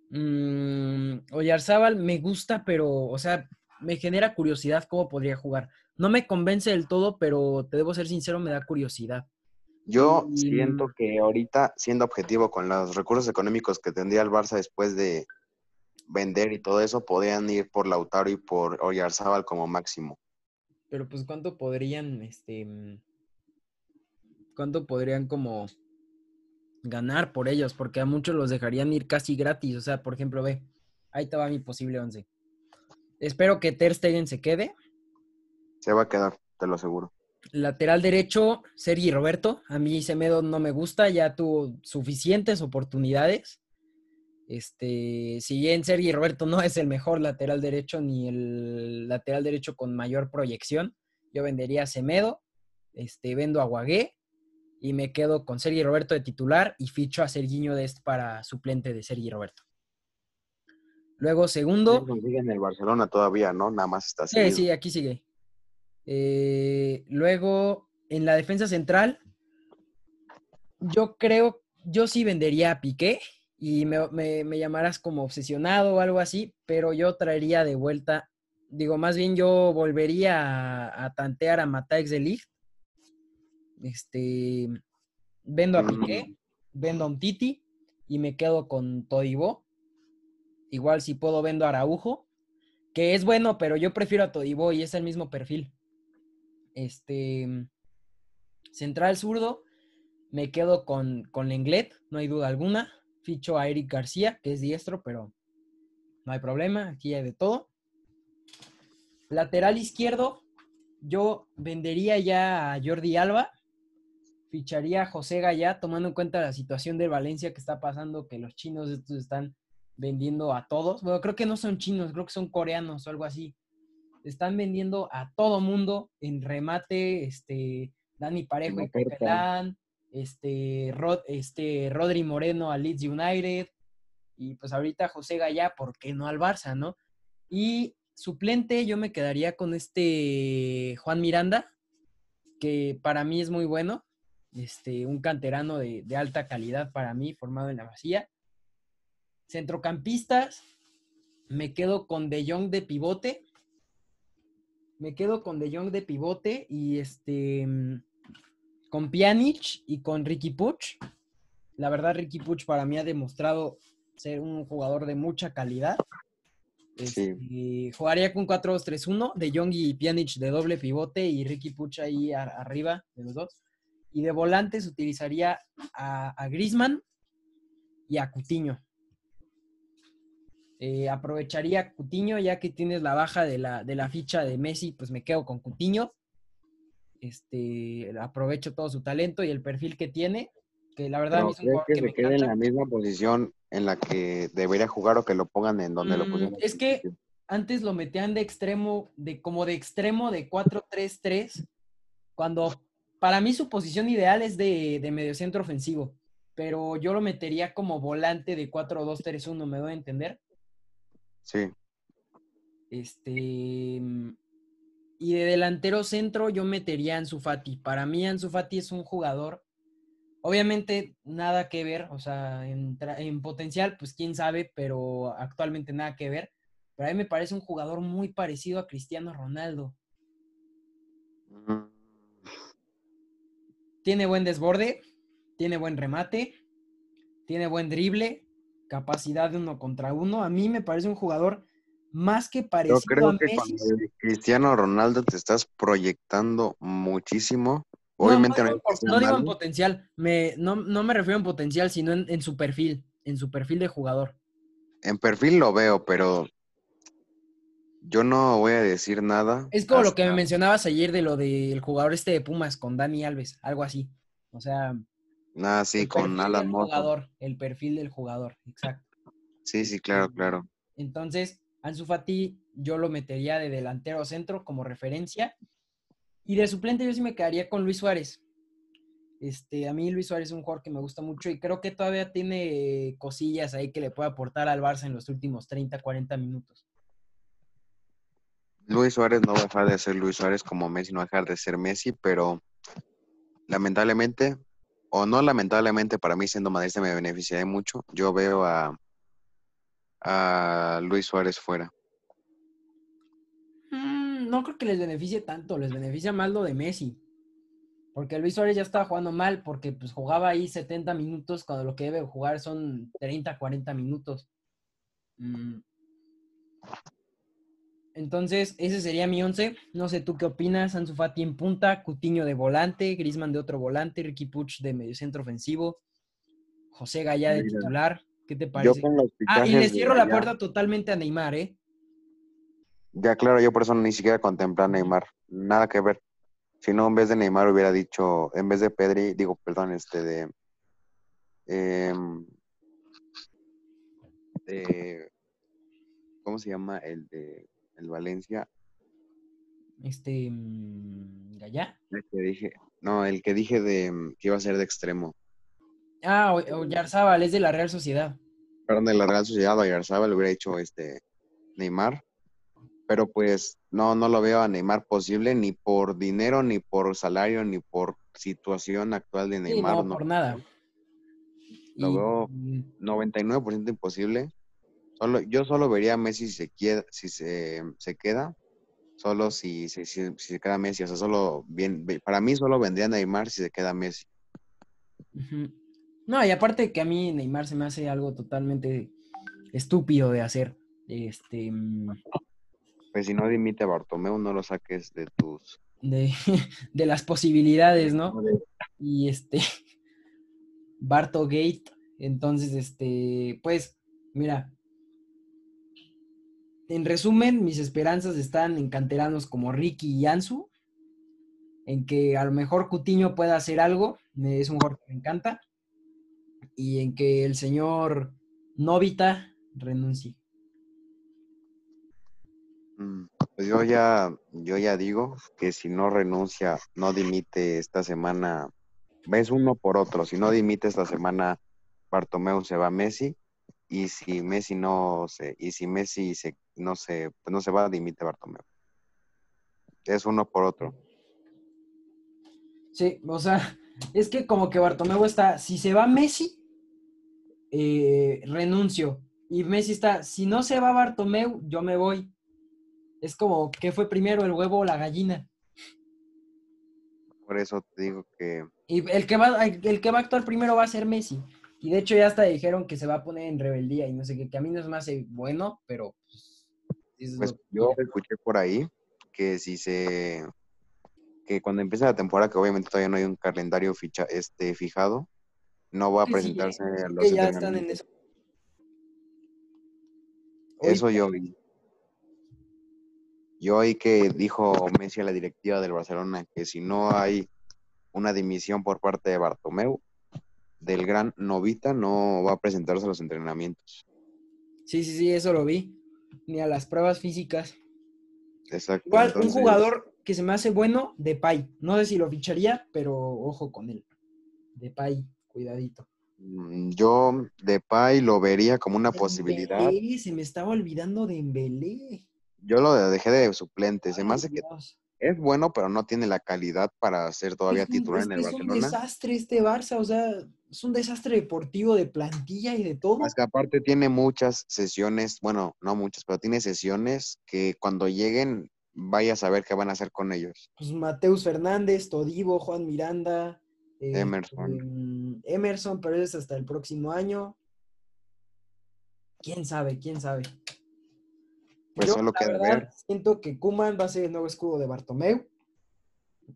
Mm, Oyarzábal me gusta, pero, o sea, me genera curiosidad cómo podría jugar. No me convence del todo, pero te debo ser sincero, me da curiosidad. Yo siento que ahorita, siendo objetivo con los recursos económicos que tendría el Barça después de vender y todo eso, podrían ir por Lautaro y por Oyarzábal como máximo. Pero pues cuánto podrían, este, cuánto podrían como ganar por ellos, porque a muchos los dejarían ir casi gratis. O sea, por ejemplo, ve, ahí te va mi posible once. Espero que Ter Stegen se quede. Se va a quedar, te lo aseguro. Lateral derecho, Sergi Roberto. A mí Semedo no me gusta, ya tuvo suficientes oportunidades. Este, si bien Sergi Roberto no es el mejor lateral derecho ni el lateral derecho con mayor proyección, yo vendería a Semedo, este, vendo a Guagué y me quedo con Sergi Roberto de titular y ficho a Sergiño Dest para suplente de Sergi Roberto. Luego, segundo. sigue en el Barcelona todavía, ¿no? Nada más está. Sí, sí, aquí sigue. Eh, luego, en la defensa central, yo creo, yo sí vendería a Piqué y me, llamarás como obsesionado o algo así, pero yo traería de vuelta, digo, más bien yo volvería a, tantear a Matex de Ligt. Este, vendo a Piqué, vendo a un Titi y me quedo con Todibo. Igual si puedo vendo a Araujo, que es bueno, pero yo prefiero a Todibo y es el mismo perfil. Este, central zurdo, me quedo con, con Lenglet, no hay duda alguna. Ficho a Eric García, que es diestro, pero no hay problema, aquí hay de todo. Lateral izquierdo, yo vendería ya a Jordi Alba, ficharía a José Gallá, tomando en cuenta la situación de Valencia que está pasando, que los chinos estos están vendiendo a todos. Bueno, creo que no son chinos, creo que son coreanos o algo así están vendiendo a todo mundo en remate, este, Dani Parejo y Pepe este, Rod, este, Rodri Moreno al Leeds United, y pues ahorita José Gallá, ¿por qué no al Barça, no? Y suplente yo me quedaría con este Juan Miranda, que para mí es muy bueno, este, un canterano de, de alta calidad para mí, formado en la Masía. Centrocampistas, me quedo con De Jong de pivote, me quedo con De Jong de pivote y este mm, con Pjanic y con Ricky Puch. La verdad, Ricky Puch para mí ha demostrado ser un jugador de mucha calidad. Este, jugaría con 4-2-3-1, De Jong y Pjanic de doble pivote y Ricky Puch ahí arriba de los dos. Y de volantes utilizaría a, a Grisman y a Cutiño. Eh, aprovecharía Cutiño, ya que tienes la baja de la, de la ficha de Messi, pues me quedo con Cutiño. Este, aprovecho todo su talento y el perfil que tiene, que la verdad es un que, se quede en la misma posición en la que debería jugar o que lo pongan en donde lo mm, pusieron. Es que antes lo metían de extremo, de como de extremo de 4-3-3, cuando para mí su posición ideal es de, de mediocentro ofensivo, pero yo lo metería como volante de 4-2-3-1, ¿me doy a entender? Sí. Este. Y de delantero centro yo metería a Ansu Fati. Para mí Ansu Fati es un jugador, obviamente nada que ver, o sea, en, potencial, pues quién sabe, pero actualmente nada que ver. pero a mí me parece un jugador muy parecido a Cristiano Ronaldo. Mm, Tiene buen desborde, tiene buen remate, tiene buen drible, capacidad de uno contra uno. A mí me parece un jugador más que Yo parecido a creo que Messi. cuando Cristiano Ronaldo te estás proyectando muchísimo. Obviamente no, no, digo, en- no digo en potencial, me, no, no me refiero en potencial, sino en, en su perfil, en su perfil de jugador. en perfil lo veo, pero yo no voy a decir nada. Es como lo que me mencionabas ayer de lo del jugador este de Pumas con Dani Alves, algo así. O sea, Nada, sí, con Alan jugador, el perfil del jugador, exacto. Sí, sí, claro, claro. Entonces, Ansu Fati yo lo metería de delantero centro como referencia. Y de suplente yo sí me quedaría con Luis Suárez. Este, a mí Luis Suárez es un jugador que me gusta mucho y creo que todavía tiene cosillas ahí que le puede aportar al Barça en los últimos 30, 40 minutos. Luis Suárez no va a dejar de ser Luis Suárez como Messi no va a dejar de ser Messi, pero lamentablemente, o no lamentablemente, para mí siendo madridista me beneficiaría mucho. Yo veo a, a Luis Suárez fuera. Mm, no creo que les beneficie tanto, les beneficia más lo de Messi. Porque Luis Suárez ya estaba jugando mal porque pues jugaba ahí 70 minutos cuando lo que debe jugar son 30, 40 minutos. Mm. Entonces, ese sería mi once. No sé tú qué opinas. Ansu Fati en punta, Cutiño de volante, Griezmann de otro volante, Ricky Puch de mediocentro ofensivo, José Gallá de Mira, titular. ¿Qué te Yo parece? con los Ah, y le cierro la puerta totalmente a Neymar, ¿eh? Ya, claro, yo por eso ni siquiera contemplé a Neymar. Nada que ver. Si no, en vez de Neymar hubiera dicho, en vez de Pedri, digo, perdón, este de. em, de- ¿Cómo se llama? El de el Valencia. Este. mm, Gallá. El que dije, no, el que dije de mm, que iba a ser de extremo. Ah, Oyarzábal, es de la Real Sociedad. Perdón, de la Real Sociedad, Oyarzabal le hubiera dicho este Neymar. Pero pues no, no lo veo a Neymar posible ni por dinero, ni por salario, ni por situación actual de Sí, Neymar. no, no. por nada. Lo Y- veo y- 99% imposible. Solo, yo solo vería a Messi si se queda, si se, se queda, solo si, si, si- si se queda Messi. O sea, solo bien, para mí solo vendría Neymar si se queda Messi. No, y aparte que a mí Neymar se me hace algo totalmente estúpido de hacer. Este. mm, Pues si no dimite a Bartomeu, no lo saques de tus. De, *laughs* de las posibilidades, ¿no? y este *laughs* Barto Gate. Entonces, este, pues, mira. En resumen, mis esperanzas están en canteranos como Ricky y Ansu, en que a lo mejor Cutiño pueda hacer algo, me- es un jugador que me encanta, y en que el señor Novita renuncie. Mm, Pues yo ya, yo ya digo que si no renuncia, no dimite esta semana, ves uno por otro. Si no dimite esta semana, Bartomeu se va a Messi. Y si Messi no se, y si Messi se, no se, pues no se va, dimite Bartomeu. Es uno por otro. Sí, o sea, *laughs* es que como que Bartomeu está, si se va Messi, eh, renuncio. Y Messi está, si no se va Bartomeu, yo me voy. Es como, ¿qué fue primero, el huevo o la gallina? Por eso te digo que Y el que va, el que va a actuar primero va a ser Messi. Y de hecho ya hasta dijeron que se va a poner en rebeldía y no sé qué, que a mí no es más bueno, pero pues, Pues que- yo escuché por ahí que si se que cuando empiece la temporada, que obviamente todavía no hay un calendario ficha, este fijado, no va a que sí, presentarse a que los ya están en eso. Eso yo vi. Yo oí que dijo Messi a la directiva del Barcelona que si no hay una dimisión por parte de Bartomeu, del gran Novita, no va a presentarse a los entrenamientos. Sí, sí, sí, eso lo vi. Ni a las pruebas físicas. Exacto. Igual, entonces, un jugador que se me hace bueno, Depay. No sé si lo ficharía, pero ojo con él. Depay, cuidadito. mm, Yo Depay lo vería como una posibilidad. Dembélé, se me estaba olvidando de Embelé. Yo lo dejé de suplente. Se me hace que es bueno, pero no tiene la calidad para ser todavía titular en el Barcelona. Es un desastre este Barça, o sea, es un desastre deportivo de plantilla y de todo. Es que aparte tiene muchas sesiones, bueno, no muchas, pero tiene sesiones que cuando lleguen vaya a saber qué van a hacer con ellos. Pues Mateus Fernández, Todivo, Juan Miranda, eh, Emerson. Em, Emerson, pero es hasta el próximo año. ¿Quién sabe? ¿Quién sabe? Pues solo queda ver. Siento que Kuman va a ser el nuevo escudo de Bartomeu.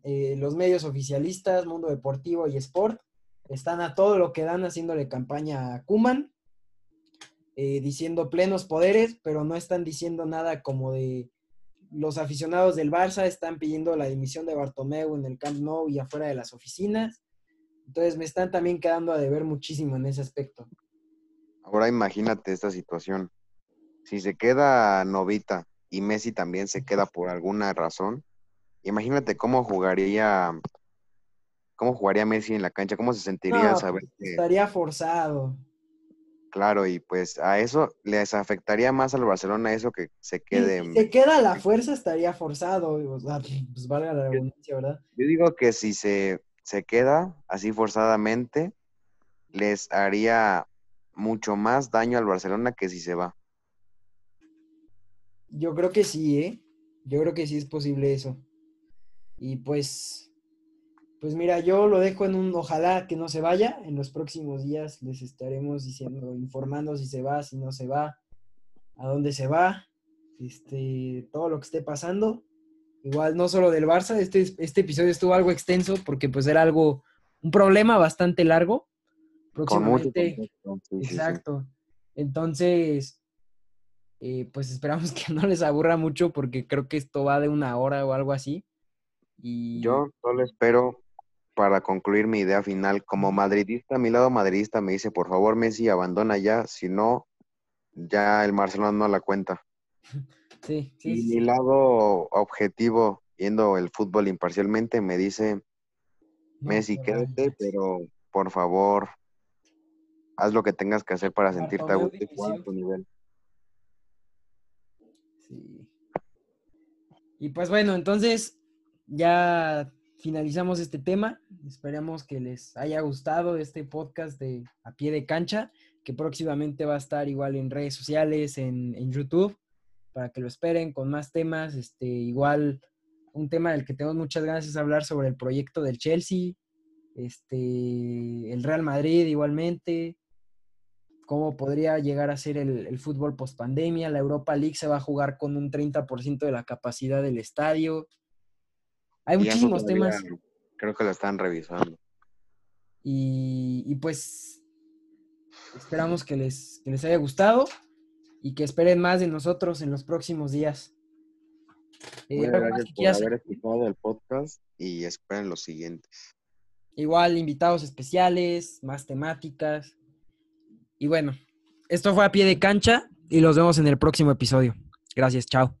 Eh, los medios oficialistas, Mundo Deportivo y Sport, están a todo lo que dan haciéndole campaña a Kuman, eh, diciendo plenos poderes, pero no están diciendo nada como de los aficionados del Barça están pidiendo la dimisión de Bartomeu en el Camp Nou y afuera de las oficinas. Entonces me están también quedando a deber muchísimo en ese aspecto. Ahora imagínate esta situación si se queda Novita y Messi también se queda por alguna razón, imagínate cómo jugaría cómo jugaría Messi en la cancha, cómo se sentiría saber pues, que estaría forzado. Claro, y pues a eso les afectaría más al Barcelona eso que se quede. Si se queda la fuerza, estaría forzado. O sea, pues valga la redundancia, ¿verdad? Yo digo que si se, se queda así forzadamente, les haría mucho más daño al Barcelona que si se va. Yo creo que sí, ¿eh? Yo creo que sí es posible eso. Y pues, pues mira, yo lo dejo en un ojalá que no se vaya. En los próximos días les estaremos diciendo, informando si se va, si no se va, a dónde se va, este, todo lo que esté pasando. Igual no solo del Barça, este, este episodio estuvo algo extenso porque pues era algo, un problema bastante largo. Próximamente. exacto. Entonces, eh, pues esperamos *laughs* que no les aburra mucho porque creo que esto va de una hora o algo así. Y... Yo solo espero para concluir mi idea final, como madridista, mi lado madridista me dice, por favor Messi, abandona ya, si no, ya el Barcelona no la cuenta. *laughs* Sí, sí. Y mi lado objetivo, viendo el fútbol imparcialmente, me dice, Messi, quédate, pero por favor, haz lo que tengas que hacer para sentirte a gusto y tu nivel. Y pues bueno, entonces ya finalizamos este tema. Esperamos que les haya gustado este podcast de A Pie de Cancha, que próximamente va a estar igual en redes sociales, en, YouTube, para que lo esperen con más temas. Este, igual un tema del que tengo muchas ganas es hablar sobre el proyecto del Chelsea, este, el Real Madrid igualmente, cómo podría llegar a ser el, fútbol post pandemia. La Europa League se va a jugar con un 30% de la capacidad del estadio. Hay muchísimos temas. Creo que lo están revisando. Y, pues esperamos que les, les haya gustado y que esperen más de nosotros en los próximos días. Eh, gracias por haber escuchado el podcast y esperen los siguientes. Igual invitados especiales, más temáticas. Y bueno, esto fue a pie de cancha y los vemos en el próximo episodio. Gracias, chao.